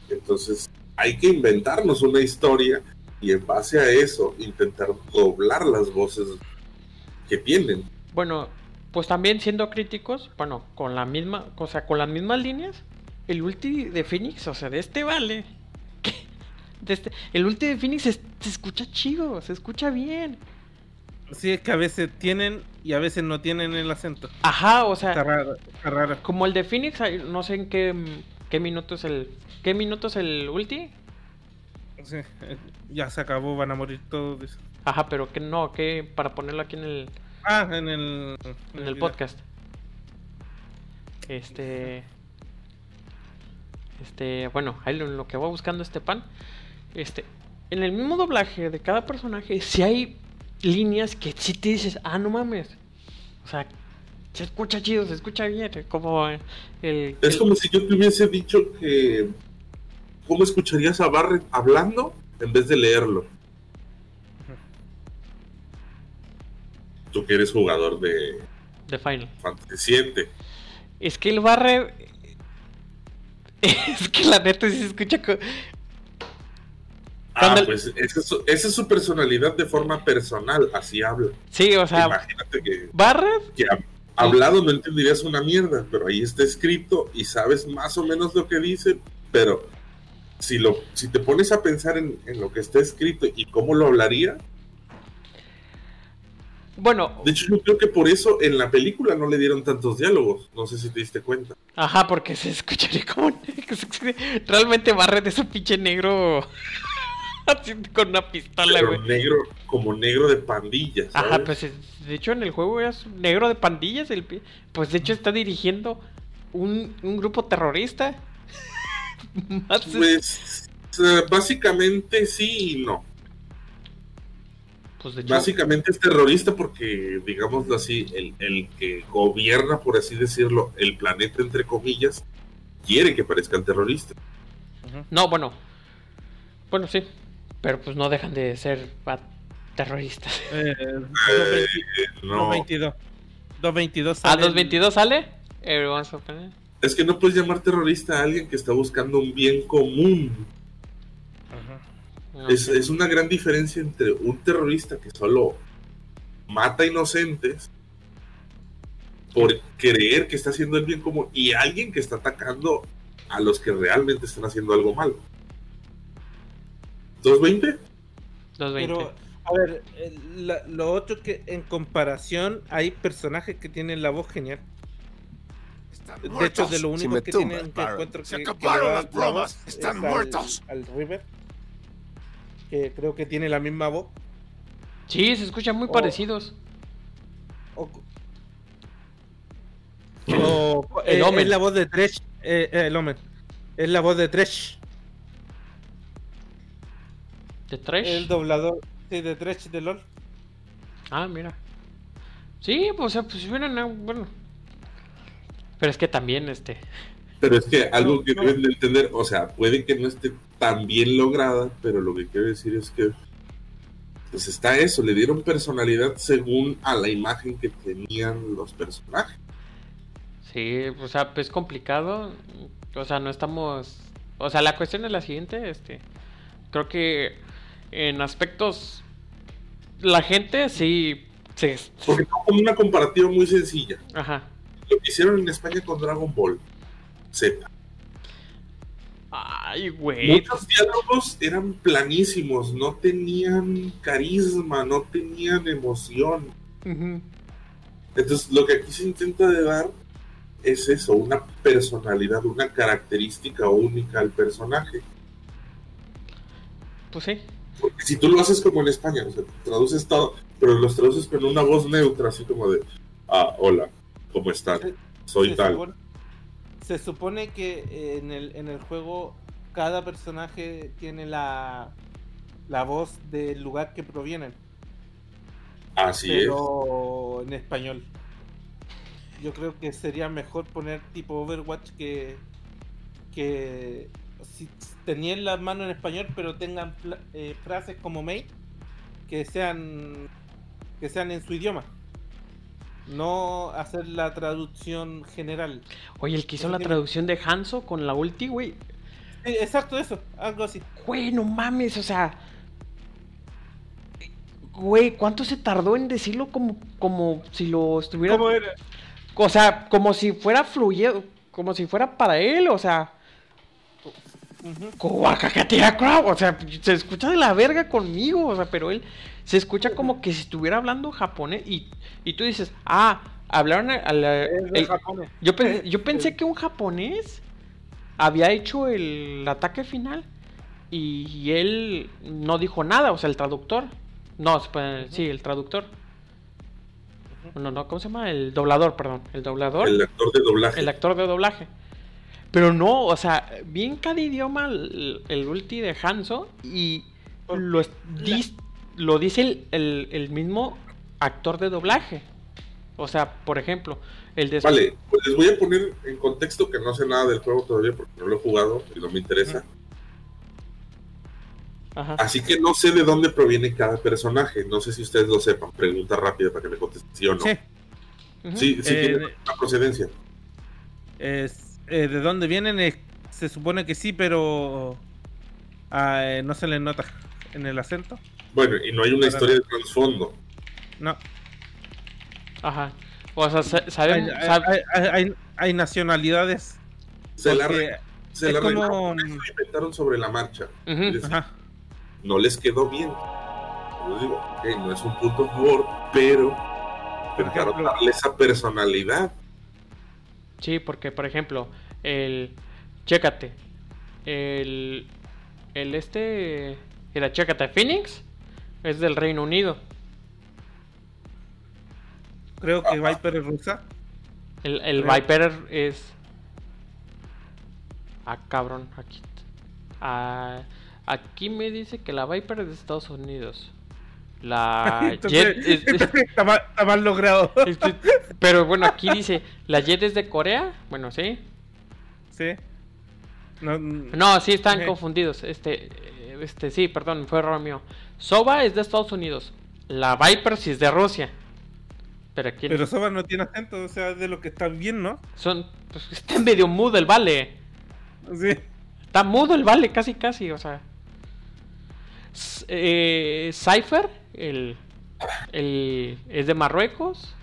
Entonces, hay que inventarnos una historia y en base a eso intentar doblar las voces que tienen. Bueno, pues también siendo críticos, bueno, con la misma, o sea, con las mismas líneas, el ulti de Phoenix, o sea, de este vale, este, el ulti de Phoenix se, se escucha chido, se escucha bien. Sí, es que a veces tienen y a veces no tienen el acento. Ajá, o Está sea, raro. Está raro. como el de Phoenix, no sé en qué, qué minuto es el, qué minuto es el ulti. Sí, eh, ya se acabó, van a morir todos. dice. Ajá, pero que no, que para ponerlo aquí en el, Ah, en el, en el podcast. Este. Este, bueno, ahí lo, lo que va buscando este pan. Este, en el mismo doblaje de cada personaje, si hay líneas que si te dices, ah, no mames. O sea, se escucha chido, se escucha bien. Como el. Es como si yo te hubiese dicho que. ¿Cómo escucharías a Barret hablando en vez de leerlo? Tú que eres jugador de de Final. VII. Es que el barre. (laughs) Es que la neta sí se escucha. Ah, pues esa es, su, esa es su personalidad de forma personal, así habla. Sí, o sea, Imagínate que, Barret que hab- hablado no entenderías una mierda, pero ahí está escrito y sabes más o menos lo que dice, pero si, lo, si te pones a pensar en, en lo que está escrito y cómo lo hablaría, Bueno, de hecho yo creo que por eso en la película no le dieron tantos diálogos, no sé si te diste cuenta. ajá, porque se escucharía como. (laughs) Realmente Barret es un pinche negro. (laughs) así con una pistola, Pero güey. negro, como negro de pandillas. Ajá, pues es- de hecho en el juego es negro de pandillas. El, pues de hecho está dirigiendo un, un grupo terrorista. (laughs) Pues eh, básicamente sí y no. pues de hecho, Básicamente es terrorista porque, digámoslo así, el, el que gobierna, por así decirlo, el planeta, entre comillas, quiere que parezcan terroristas. no, bueno. Bueno, sí. Pero pues no dejan de ser terroristas. Eh, Eh, 220 no, 222. 222 ¿A sale 222 sale? Eh, a poner. es que no puedes llamar terrorista a alguien que está buscando un bien común. Es, es una gran diferencia entre un terrorista que solo mata inocentes por creer que está haciendo el bien común y alguien que está atacando a los que realmente están haciendo algo malo. ¿220? 220. Pero, a ver, el- la- lo otro que en comparación hay personajes que tienen la voz genial. Están De hecho, de lo único si que tienen que encuentro se que, que acabaron da las la voz bromas. es Están al- muertos. Al River. Que creo que tiene la misma voz. Sí, se escuchan muy parecidos. O, o- El eh, Omen. es la voz de Tresh. eh, eh, el Omen. Es la voz de Tresh. ¿De Trash? El doblador sí, de Tresh de LOL. Ah, mira. Sí, pues, o sea, pues a- bueno. Pero es que también, este. Pero es que algo No, que no. deben de entender, o sea, puede que no esté tan bien lograda, pero lo que quiero decir es que pues está eso, le dieron personalidad según a la imagen que tenían los personajes. Sí, o sea, pues es complicado. O sea, no estamos. O sea, la cuestión es la siguiente, este. Creo que en aspectos. La gente sí. Se, Porque como una comparativa muy sencilla, ajá. lo que hicieron en España con Dragon Ball Z. Ay, güey. Muchos diálogos eran planísimos, no tenían carisma, no tenían emoción. Entonces, lo que aquí se intenta de dar es eso, una personalidad, una característica única al personaje. Pues sí. Porque si tú lo haces como en España, o sea, traduces todo, pero los traduces con una voz neutra, así como de, ah, hola, ¿cómo están? Se- Soy se tal. supone- se supone que eh, en el, en el juego cada personaje tiene la, la voz del lugar que provienen, Así es. pero en español. Yo creo que sería mejor poner tipo Overwatch que que si tenían las manos en español pero tengan eh, frases como May que sean que sean en su idioma. No hacer la traducción general. Oye, el que hizo la tiene- traducción de Hanzo con la ulti, güey. Sí, exacto eso, algo así. Güey, no mames, o sea. Güey, ¿cuánto se tardó en decirlo como, como si lo estuviera. ¿Cómo era? O sea, como si fuera fluyendo. Como si fuera para él, o sea. Guacacatea crowd. O sea, se escucha de la verga conmigo. O sea, pero él se escucha como que si estuviera hablando japonés. Y, y tú dices, ah, hablaron al. Es de el- japonés. yo, pe- yo pensé que un japonés había hecho el ataque final. Y, y él no dijo nada. O sea, el traductor. No, pues, sí, el traductor. No, no, ¿cómo se llama? El doblador, perdón. El doblador El actor de doblaje. el actor de doblaje. Pero no, o sea, bien cada idioma el, el ulti de Hanzo y lo, es- dis- lo dice el, el- el mismo actor de doblaje. O sea, por ejemplo, el de... Vale, pues les voy a poner en contexto que no sé nada del juego todavía porque no lo he jugado y no me interesa. Ajá. Así que no sé de dónde proviene cada personaje. No sé si ustedes lo sepan. Pregunta rápida para que me contesten sí o no. Sí. Sí, sí Eh, tiene una procedencia. es, eh, de dónde vienen es- se supone que sí, pero ah, eh, no se les nota en el acento. Bueno, y no hay una historia de trasfondo. No. Ajá. O sea, sa- Hay, hay- sab- hay- hay- hay- hay nacionalidades. Se la, re- se es la como- inventaron sobre la marcha. Les- Ajá. no les quedó bien. Yo digo, ok, no es un punto a favor, pero ejemplo- darle esa personalidad. Sí, porque por ejemplo, el... Chécate. El... El este... Era, chécate, Phoenix es del Reino Unido. Creo que Viper es rusa. El, el Viper es. Ah, cabrón, aquí. Ah, aquí me dice que la Viper es de Estados Unidos. La (laughs) Jet (laughs) Entonces, es- es- está, mal, está mal logrado. pero bueno, aquí dice, la Jet es de Corea. Bueno, sí. Sí. No, No, sí están Ok. confundidos. Este, eh, este, sí, perdón, fue error mío. Soba es de Estados Unidos. La Viper sí es de Rusia. Pero aquí Pero Soba no tiene acento, o sea, de lo que está bien, ¿no? son, pues, está medio mudo el vale. Sí. Está mudo el vale, casi, casi, o sea. Eh, Cypher, el, el, es de Marruecos.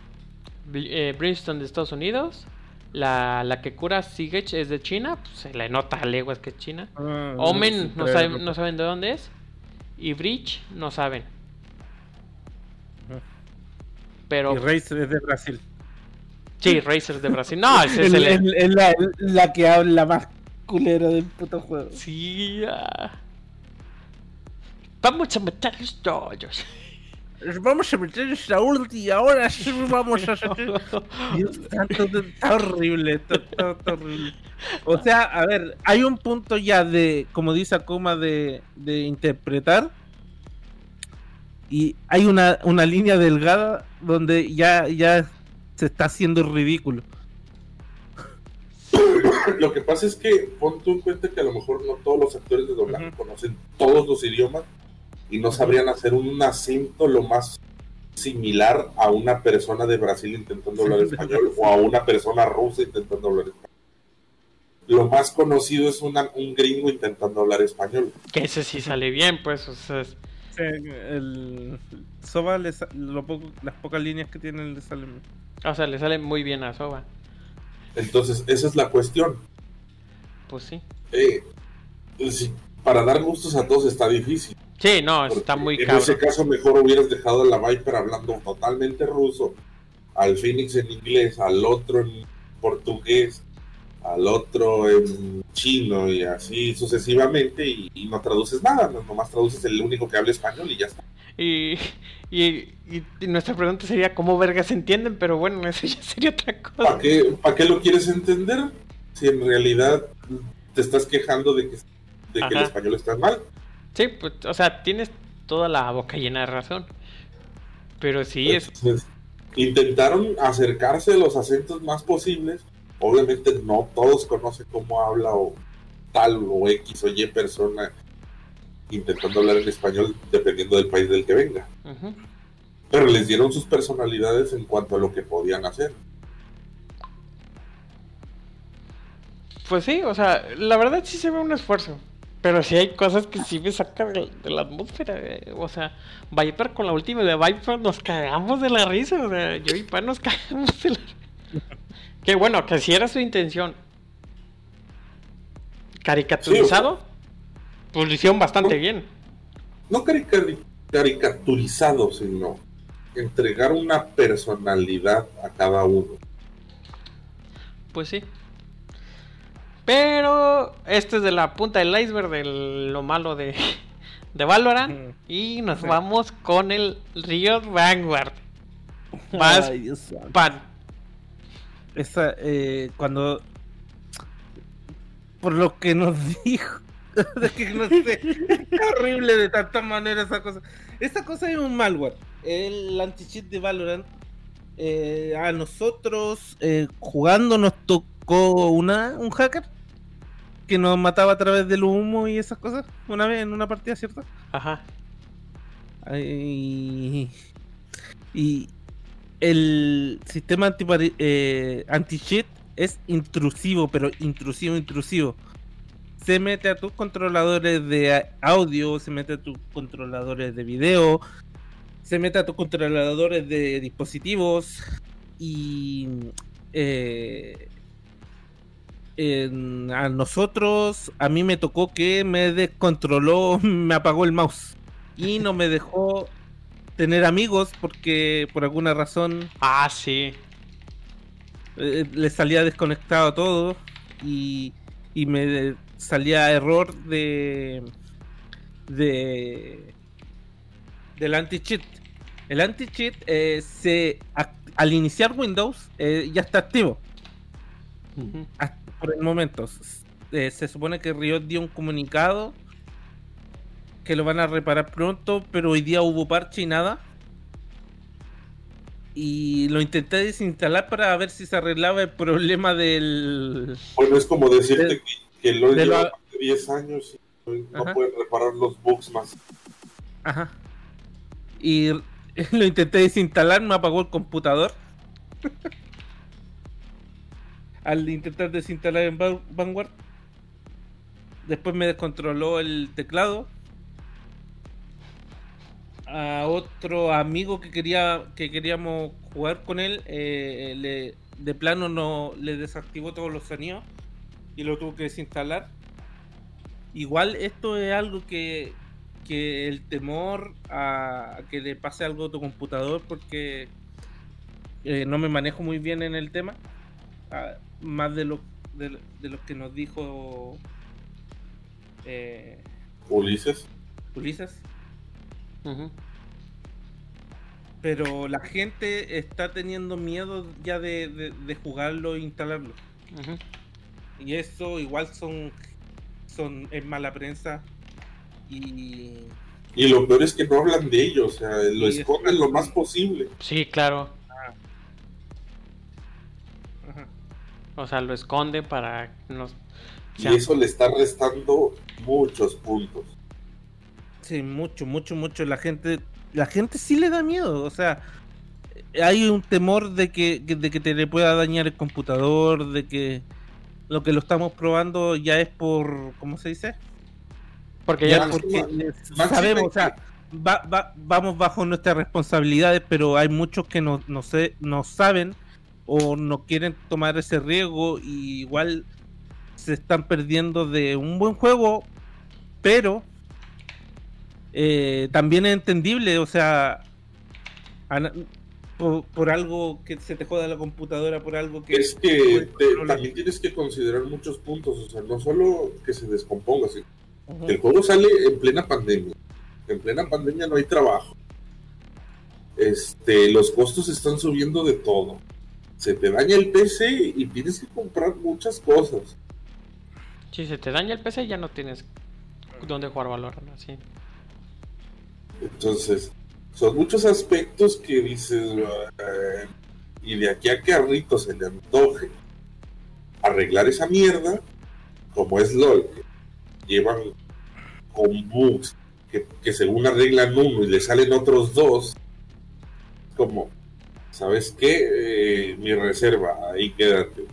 Eh, de Estados Unidos. La, la que cura Sigech es de China. Pues se le nota a leguas que es China. Ah, Omen no, saben, no saben de dónde es. Y Breach no saben. Pero Y Razer es de Brasil. sí, Razer de Brasil. No, (laughs) es el. la, la que habla más culera del puto juego. Sí, ah. Vamos a matar los todos. Vamos a meter esta ulti y ahora sí vamos a hacer. (laughs) Dios santo, está horrible, está, está- está horrible. O sea, a ver, hay un punto ya de, como dice Akuma, de, de interpretar. Y hay una, una línea delgada donde ya, ya se está haciendo ridículo. (coughs) Lo que pasa es que pon tú en cuenta que a lo mejor no todos los actores de doblaje conocen todos los idiomas y no sabrían hacer un acento lo más similar a una persona de Brasil intentando hablar español o a una persona rusa intentando hablar español. Lo más conocido es una- un gringo intentando hablar español. Que ese sí sale bien, pues. O sea, es- Sí, el Soba, le sa- lo poco- las pocas líneas que tiene le salen. o sea, le sale muy bien a Soba. Entonces, esa es la cuestión. Pues sí. Eh, sí, para dar gustos a todos está difícil. Sí, no, está muy en cabrón. ese caso, mejor hubieras dejado a la Viper hablando totalmente ruso, al Phoenix en inglés, al otro en portugués, al otro en chino y así sucesivamente, y, y no traduces nada, no- nomás traduces el único que habla español y ya está. Y, y, y nuestra pregunta sería: ¿cómo vergas se entienden? Pero bueno, eso ya sería otra ¿Para cosa. qué, ¿Para qué lo quieres entender? Si en realidad te estás quejando de que, de que el español está mal. Sí, pues, o sea, tienes toda la boca llena de razón. Pero sí, es. Entonces, intentaron acercarse a los acentos más posibles. Obviamente no todos conocen cómo habla o tal o X o Y persona intentando hablar en español dependiendo del país del que venga. Pero les dieron sus personalidades en cuanto a lo que podían hacer. Pues sí, o sea, la verdad sí se ve un esfuerzo. Pero sí hay cosas que sí me sacan de, de la atmósfera. eh. O sea, Viper con la última de Viper nos cagamos de la risa. O sea, yo y Pa nos (laughs) cagamos de la Que bueno, que si era su intención. Caricaturizado, Pues lo hicieron bastante bien. No carica- caricaturizado, sino entregar una personalidad a cada uno. Pues sí. Pero este es de la punta del iceberg de lo malo de, (laughs) de Valorant. Y nos Sí. vamos con el Riot Vanguard. Más Ay, Dios santo. pan. Esa, eh, cuando. Por lo que nos (laughs) dijo. de que no sé. (laughs) Horrible de tanta manera esa cosa. Esta cosa es un malware. El anti-cheat de Valorant. eh, a nosotros eh, jugando nos tocó una, un hacker que nos mataba a través del humo y esas cosas. Una vez en una partida, ¿cierto? Ajá. Y, y el sistema antipari- eh, anti-cheat es intrusivo, pero intrusivo, intrusivo. Se mete a tus controladores de audio, se mete a tus controladores de video, se mete a tus controladores de dispositivos y eh, en- a nosotros, a mí me tocó que me descontroló, (laughs) me apagó el mouse y no me dejó tener amigos porque por alguna razón Ah, sí. eh, le salía desconectado todo y, y me salía error de de del anti-cheat. El anti-cheat eh, se al iniciar Windows eh, ya está activo por el momento. Eh, se supone que Riot dio un comunicado que lo van a reparar pronto, pero hoy día hubo parche y nada. Y lo intenté desinstalar para ver si se arreglaba el problema del... Bueno, es como decirte De- que, lo de lleva de 10 años y no Ajá. pueden reparar los bugs más. Ajá. Y (laughs) lo intenté desinstalar, me apagó el computador. (laughs) Al intentar desinstalar en Va- Vanguard. Después me descontroló el teclado. A otro amigo que quería que queríamos jugar con él, eh, le- de plano no le desactivó todos los sonidos y lo tuvo que desinstalar. Igual esto es algo que, que el temor a, a que le pase algo a tu computador porque eh, no me manejo muy bien en el tema ah, más de lo de, de lo que nos dijo eh, Ulises. Ulises pero la gente está teniendo miedo ya de, de- de jugarlo e instalarlo y eso igual son son es mala prensa y Y lo peor es que no hablan de ello, o sea, lo esconden es- lo más posible. Sí, claro. O sea, lo esconde para que nos... Y eso le está restando muchos puntos. Sí, mucho, mucho, mucho. La gente, la gente sí le da miedo. O sea, hay un temor de que, de que te le pueda dañar el computador, de que lo que lo estamos probando ya es por, ¿cómo se dice? Porque Ya porque sabemos, o sea, va- va- vamos bajo nuestras responsabilidades, pero hay muchos que no, no sé, no saben o no quieren tomar ese riesgo y igual se están perdiendo de un buen juego, pero eh, también es entendible, o sea, por, por algo que se te joda la computadora, por algo que... Es que te- también tienes que considerar muchos puntos, o sea, no solo que se descomponga, sino. El juego sale en plena pandemia. En plena pandemia no hay trabajo. Este, los costos están subiendo de todo. Se te daña el PC y tienes que comprar muchas cosas. Si se te daña el PC ya no tienes dónde jugar Valorant, así. Entonces, son muchos aspectos que dices, y de aquí a que a Rito se le antoje arreglar esa mierda, como es LOL, que llevan con bugs que, que según arreglan uno y le salen otros dos, como, ¿sabes qué? Eh, mi reserva, ahí quédate.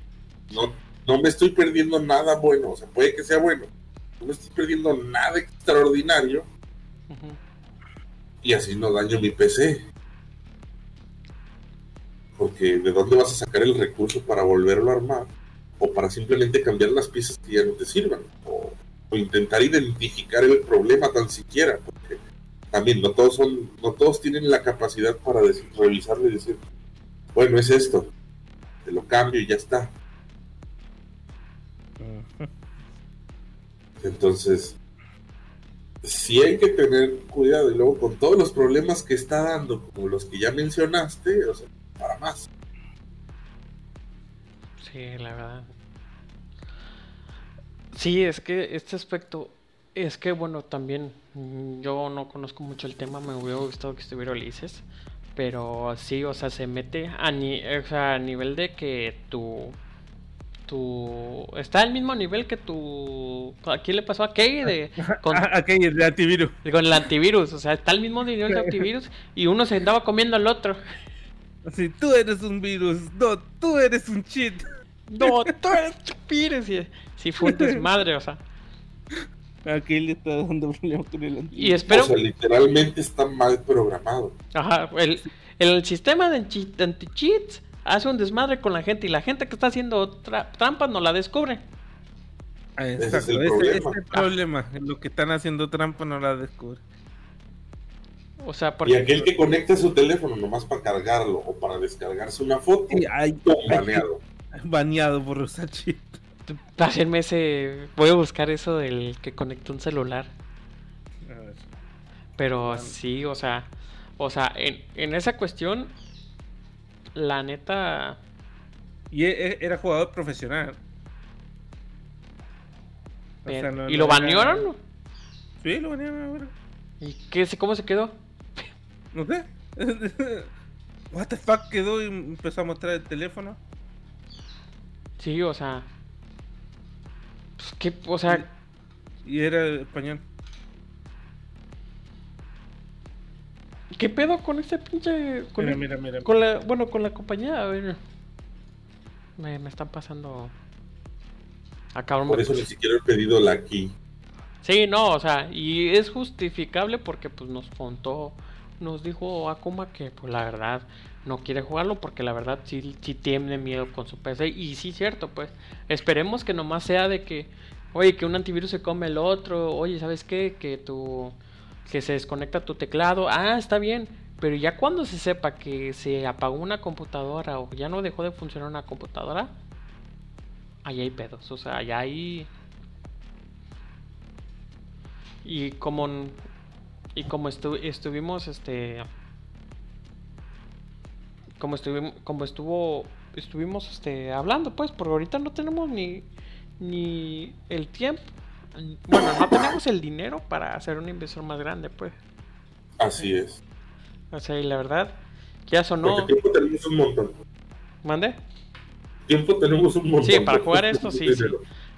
No, no me estoy perdiendo nada bueno, o sea, puede que sea bueno, no me estoy perdiendo nada extraordinario y así no daño mi PC. Porque ¿de dónde vas a sacar el recurso para volverlo a armar? O para simplemente cambiar las piezas que ya no te sirvan. O o intentar identificar el problema tan siquiera, porque también no todos son, no todos tienen la capacidad para decir, revisarlo y decir, bueno, es esto, te lo cambio y ya está. (laughs) Entonces, sí hay que tener cuidado y luego con todos los problemas que está dando, como los que ya mencionaste, o sea, para más. Sí, la verdad. Sí, es que este aspecto, es que bueno, también yo no conozco mucho el tema, me hubiera gustado que estuviera Ulises, pero sí, o sea, se mete a, ni, o sea, a nivel de que tu tu está al mismo nivel que tu ¿a quién le pasó a Kay de (laughs) con a de antivirus. (laughs) con el antivirus o sea está al mismo nivel de (laughs) antivirus y uno se andaba comiendo al otro. Así tú eres un virus no tú eres un cheat no tú eres un virus si fue un desmadre o sea a Kay le está dando problemas con el antivirus y espero o sea literalmente está mal programado ajá el, el sistema de anti-cheats hace un desmadre con la gente y la gente que está haciendo trampas no la descubre. Exacto, ese es el problema. problema. Lo que están haciendo trampa no la descubre. O sea, porque... Y aquel que conecta su teléfono nomás para cargarlo o para descargarse una foto, hay, baneado. (laughs) baneado por los Hacerme ese. Voy a buscar eso del que conectó un celular. Pero sí, o sea. O sea, en, en esa cuestión la neta. Y e, e, era jugador profesional. ¿Y lo banearon? Sí, lo banearon ¿Y qué, cómo se quedó? No sé. (laughs) What the fuck quedó y empezó a mostrar el teléfono. Sí, o sea. Pues, ¿qué? O sea. Y, era español. ¿Qué pedo con este pinche. Con mira, mira, mira. Con la, bueno, con la compañía, a ver. Me, me están pasando. Acá Por eso ni siquiera he pedido la aquí. Sí, no, o sea, y es justificable porque pues nos contó, nos dijo Akuma que pues la verdad no quiere jugarlo porque la verdad sí, sí tiene miedo con su PC y sí cierto, pues esperemos que nomás sea de que, oye, que un antivirus se come el otro, oye, ¿sabes qué? Que tu que se desconecta tu teclado, ah, está bien, pero ya cuando se sepa que se apagó una computadora o ya no dejó de funcionar una computadora, ahí hay pedos, o sea, allá hay... Y como, y como estuvimos, este... Como estuvimos, como estuvo, estuvimos, este, hablando, pues, por ahorita no tenemos ni, ni el tiempo bueno, no tenemos el dinero para hacer un inversor más grande, pues. Así es. O sea, y la verdad, ya sonó. Porque tiempo tenemos un montón. ¿Mande? Tiempo tenemos un montón. Sí, para jugar esto sí, sí,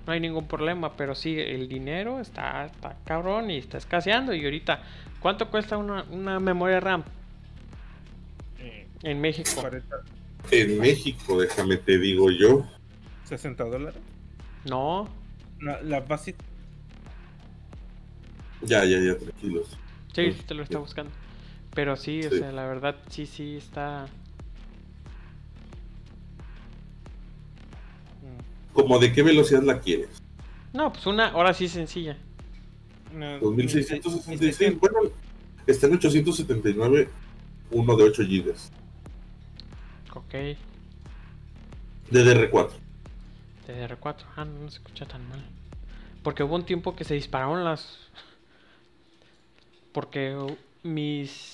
No hay ningún problema, pero sí, el dinero está, está cabrón y está escaseando. Y ahorita, ¿cuánto cuesta una, una memoria RAM? En México. En México, déjame te digo yo. ¿60 dólares? No. La, la básica ya, ya, ya, tranquilos. Sí, te lo está buscando. Pero sí, o sea, la verdad, sí, sí está. ¿Como de qué velocidad la quieres? No, pues una, ahora sí sencilla. 2666, bueno, está en 879, uno de 8 GB. Ok. DDR4. DDR4, ah, no, no se escucha tan mal. Porque hubo un tiempo que se dispararon las porque mis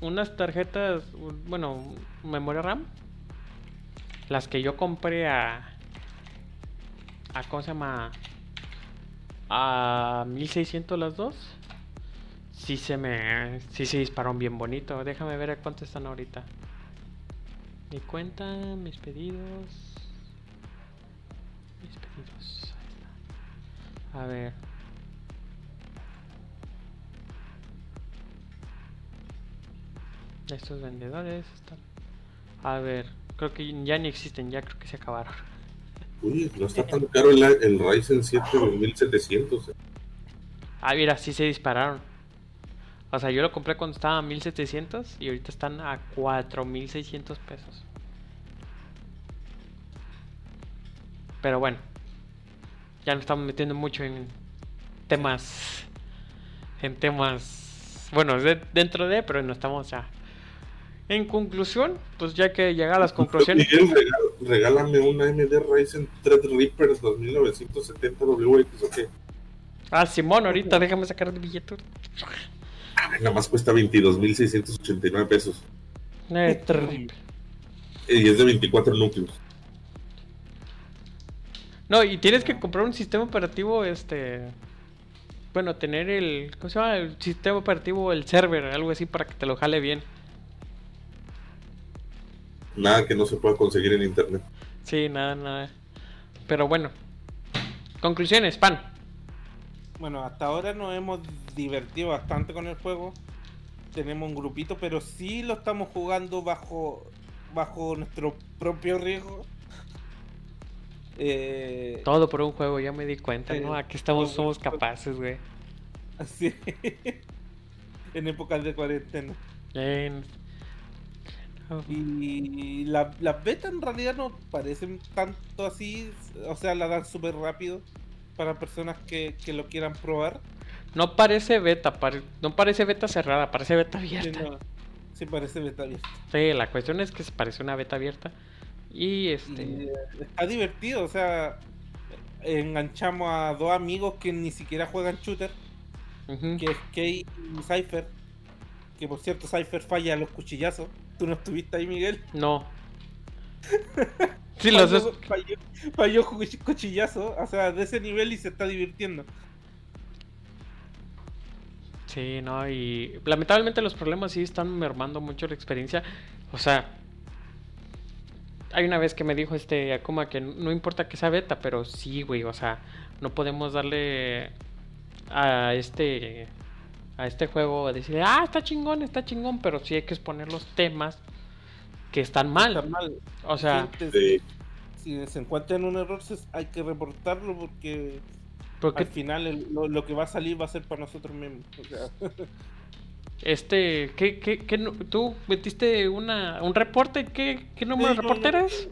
unas tarjetas, bueno, memoria RAM, las que yo compré a a cómo se llama a 1600 las dos. Sí se me sí se dispararon bien bonito. Déjame ver a cuánto están ahorita. Mi cuenta, mis pedidos. Mis pedidos. Ahí está. A ver. Estos vendedores están. A ver, creo que ya ni existen, ya creo que se acabaron. (laughs) Uy, no está tan caro el, el Ryzen 7 2700. Eh. Ah, mira, sí se dispararon. O sea, yo lo compré cuando estaba a 1700 y ahorita están a 4600 pesos. Pero bueno. ya nos estamos metiendo mucho en temas. En temas. Bueno, de- dentro de, pero no estamos ya. En conclusión, pues ya que llega a las conclusiones. (laughs) Miguel, regá- regálame una AMD Ryzen Threadripper 2970 WX o qué. Ah, Simón, ahorita déjame sacar el billete. Nada más cuesta 22.689 pesos. Eh, terrible. Y es de 24 núcleos. No, y tienes que comprar un sistema operativo, este... Bueno, tener el... ¿Cómo se llama? El sistema operativo, el server, algo así para que te lo jale bien. Nada que no se pueda conseguir en internet. Sí, nada, nada. Pero bueno. Conclusiones, pan. Bueno, hasta ahora nos hemos divertido bastante con el juego. Tenemos un grupito, pero sí lo estamos jugando bajo bajo nuestro propio riesgo. (laughs) Eh, Todo por un juego, ya me di cuenta, Sí. ¿no? Aquí estamos, somos capaces, güey. así, (laughs) en épocas de cuarentena. En- Y la- las betas en realidad no parecen tanto así, o sea, la dan súper rápido para personas que, que lo quieran probar. No parece beta, pare- no parece beta cerrada, parece beta Sí, abierta. no, sí parece beta abierta. Sí, la cuestión es que se parece una beta abierta. Y este. Y, eh, está divertido, o sea, enganchamos a dos amigos que ni siquiera juegan shooter, que es Kay y Cypher. Que por cierto, Cypher falla a los cuchillazos. ¿Tú no estuviste ahí, Miguel? No. (laughs) Sí, los falló, dos. falló, falló cuch- cuchillazo, o sea, de ese nivel y se está divirtiendo. Sí, no, y lamentablemente los problemas sí están mermando mucho la experiencia. O sea, hay una vez que me dijo este Akuma que no importa que sea beta, pero sí, güey, o sea, no podemos darle a este a este juego decir, ah, está chingón, está chingón, pero sí hay que exponer los temas que están mal. O sea, Sí, te- Sí. si se encuentran un error, se- hay que reportarlo porque porque al final el- lo, lo que va a salir va a ser para nosotros mismos. O sea, (laughs) este, ¿qué, qué, qué tú metiste una, un reporte? ¿Qué, qué número de Sí, yo- reporte yo- eres?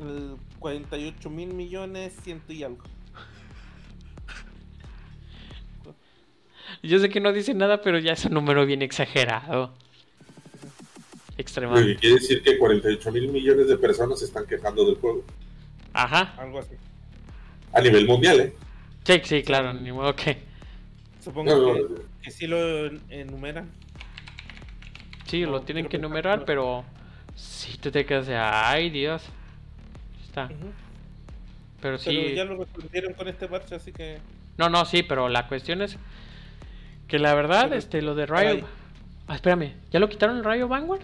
el- el 48 mil millones, ciento y algo. (laughs) Yo sé que no dice nada, pero ya es un número bien exagerado. Lo que Extremadamente. quiere decir que 48 mil millones de personas se están quejando del juego. Ajá. Algo así. A nivel mundial, ¿eh? Sí, sí, claro, ni modo que. Supongo No, no, que, que sí lo en- enumeran. Sí, lo No, tienen que enumerar, no. pero. Sí, te te quedas de. Ay, Dios. Está. Pero sí. Pero ya lo respondieron con este parche, así que. No, no, sí, pero la cuestión es. Que la verdad, Pero- este, lo de. Rayo. Ah, espérame, ¿ya lo quitaron el Rayo Vanguard?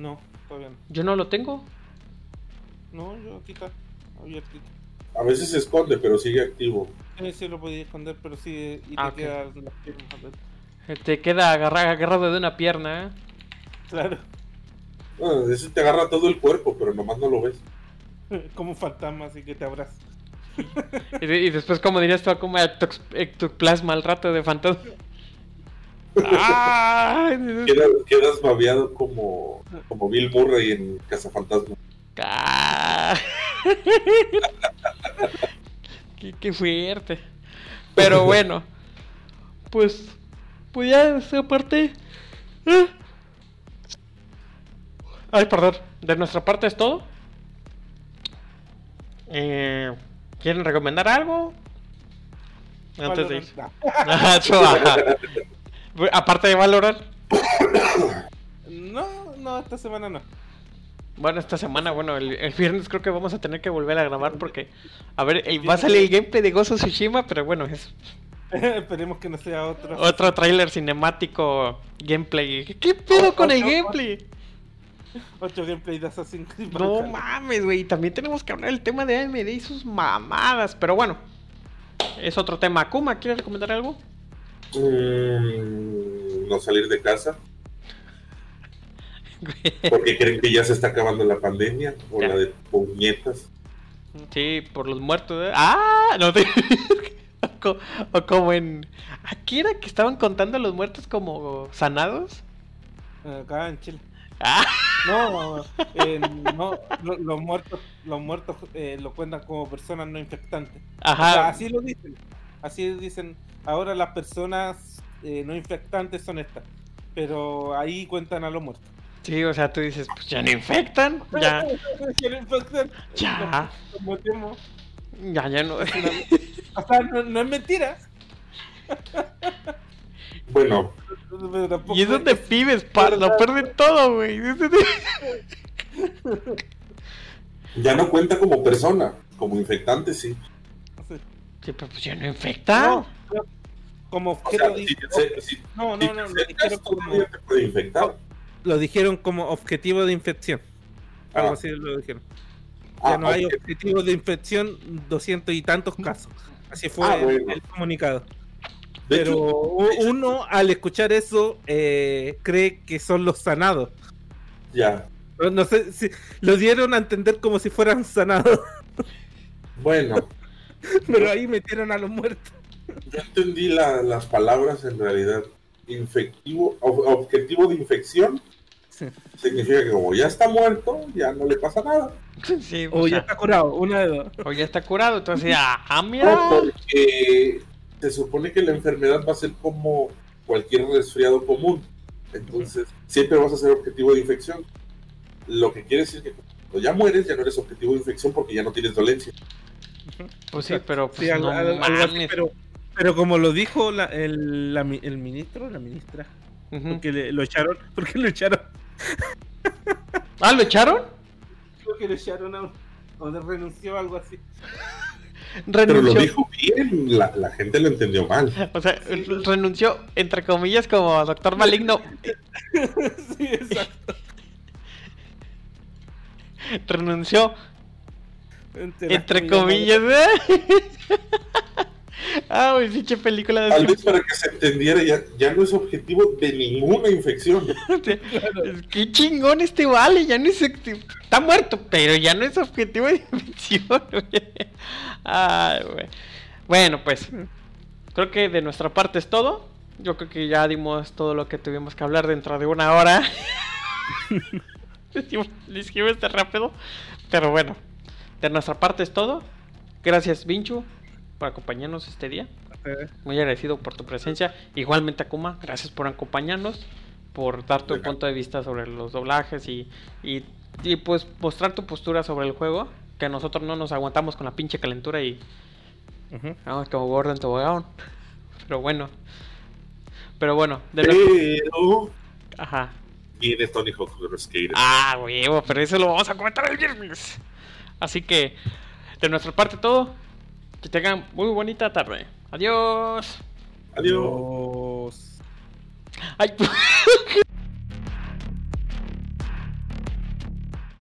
No, todavía no. Yo no lo tengo. No, yo aquí está. Abiertito. A veces se esconde, pero sigue activo. Sí, sí lo podía esconder, pero sí. Y te Ah, ok. quedan las piernas adentro. Eh, Te queda agarra- agarrado de una pierna, ¿eh? Claro. Ah, ese te agarra todo el cuerpo, pero nomás no lo ves. (laughs) Como fantasma, así que te abraza. Y, y después, como dirías tú, como ectoplasma al rato de fantasma. Quedas, quedas babeado como, como Bill Murray en Cazafantasma. Ah. (laughs) qué, qué fuerte. Pero (laughs) bueno, pues, pues ya esa parte. eh. Ay, perdón. De nuestra parte es todo. Eh, ¿Quieren recomendar algo? Antes de ir. Valorant. (laughs) Aparte de Valorant. No, no, esta semana no. Bueno, esta semana, bueno, el, el viernes creo que vamos a tener que volver a grabar porque, a ver, el- va a salir el gameplay de Gozo Tsushima, pero bueno, es (laughs) Esperemos que no sea otro. otro tráiler cinemático gameplay. ¿Qué pedo con el gameplay? (laughs) Otro gameplay de Assassin's Creed. No mames, güey, también tenemos que hablar del tema de AMD y sus mamadas, pero bueno, es otro tema. Akuma, ¿quieres recomendar algo? Mm, no salir de casa. (laughs) Porque creen que ya se está acabando la pandemia. O Ya. la de puñetas. Sí, por los muertos. ¿eh? ¡Ah! No (laughs) te... o, co- o como en... Aquí era que estaban contando los muertos como sanados. Acá en Chile. ¡Ah! No, eh, no lo- los muertos, los muertos eh, lo cuentan como personas no infectantes. O sea, Ajá. así lo dicen. Así dicen. Ahora las personas eh, no infectantes son estas. Pero ahí cuentan a los muertos. Sí, o sea, tú dices, pues ya no infectan. Ya, (laughs) Que no infectan. ya, Los metemos. ya, ya no. O sea, no, no es mentira. (laughs) Bueno, Y es donde pibes, pa, lo pierden todo, güey. (laughs) ya no cuenta como persona, como infectante, sí. Sí, pero pues ya no infecta. No, como O objeto sea, de- si si- no, no, no, lo dijeron como, infectar. lo dijeron como objetivo de infección. Algo Ah. así lo dijeron. Ah, Ya no hay ok. objetivos de infección, doscientos y tantos casos. Así fue Ah, el- bueno. el comunicado. De Pero hecho, hecho, uno al escuchar eso eh, cree que son los sanados. ya. No, no sé si lo dieron a entender como si fueran sanados, Bueno, (laughs) pero ahí metieron a los muertos. Yo entendí la- las palabras en realidad. Infectivo, ob- objetivo de infección Sí. significa que como ya está muerto, ya no le pasa nada. Sí, O o, ya está curado, una de dos. o ya está curado. Entonces, ah, ah, No, mira. porque se supone que la enfermedad va a ser como cualquier resfriado común. Entonces, siempre vas a ser objetivo de infección. Lo que quiere decir que cuando ya mueres, ya no eres objetivo de infección porque ya no tienes dolencia. Pues sí, pero pues Sí, no pero, pero como lo dijo la- el, la el ministro, la ministra, Ujú. porque le- lo echaron, (laughs) porque lo echaron, (laughs) Ah, ¿lo echaron? creo que lo echaron a, o de- renunció algo así. Pero lo Renunció. dijo bien, la, la gente lo entendió mal. (laughs) O sea, renunció, entre comillas, como doctor maligno. sí, exacto. Renunció, Entre, entre comillas. ¿eh? Ah, güey, pinche película Tal de vez para que se entendiera, ya, ya no es objetivo de ninguna infección. (laughs) Qué chingón este vale, ya no es Está muerto, pero ya no es objetivo de (laughs) infección, güey. Ay, güey. Bueno, pues creo que de nuestra parte es todo. Yo creo que ya dimos todo lo que tuvimos que hablar dentro de una hora. (laughs) Le escribo este rápido. Pero bueno, de nuestra parte es todo. Gracias, Vinchu, por acompañarnos este día. Muy agradecido por tu presencia. Igualmente, Akuma, gracias por acompañarnos, por dar tu punto de vista sobre los doblajes y, y, y, pues mostrar tu postura sobre el juego. Que nosotros no nos aguantamos con la pinche calentura y vamos como gordo en tobogán. Pero bueno. Pero bueno, de lo- Pero Ajá. viene Tony Hawk Skater. Ah, huevo, pero eso lo vamos a comentar el viernes. Así que, de nuestra parte todo. Que tengan muy bonita tarde. Adiós. Adiós. Ay, (laughs)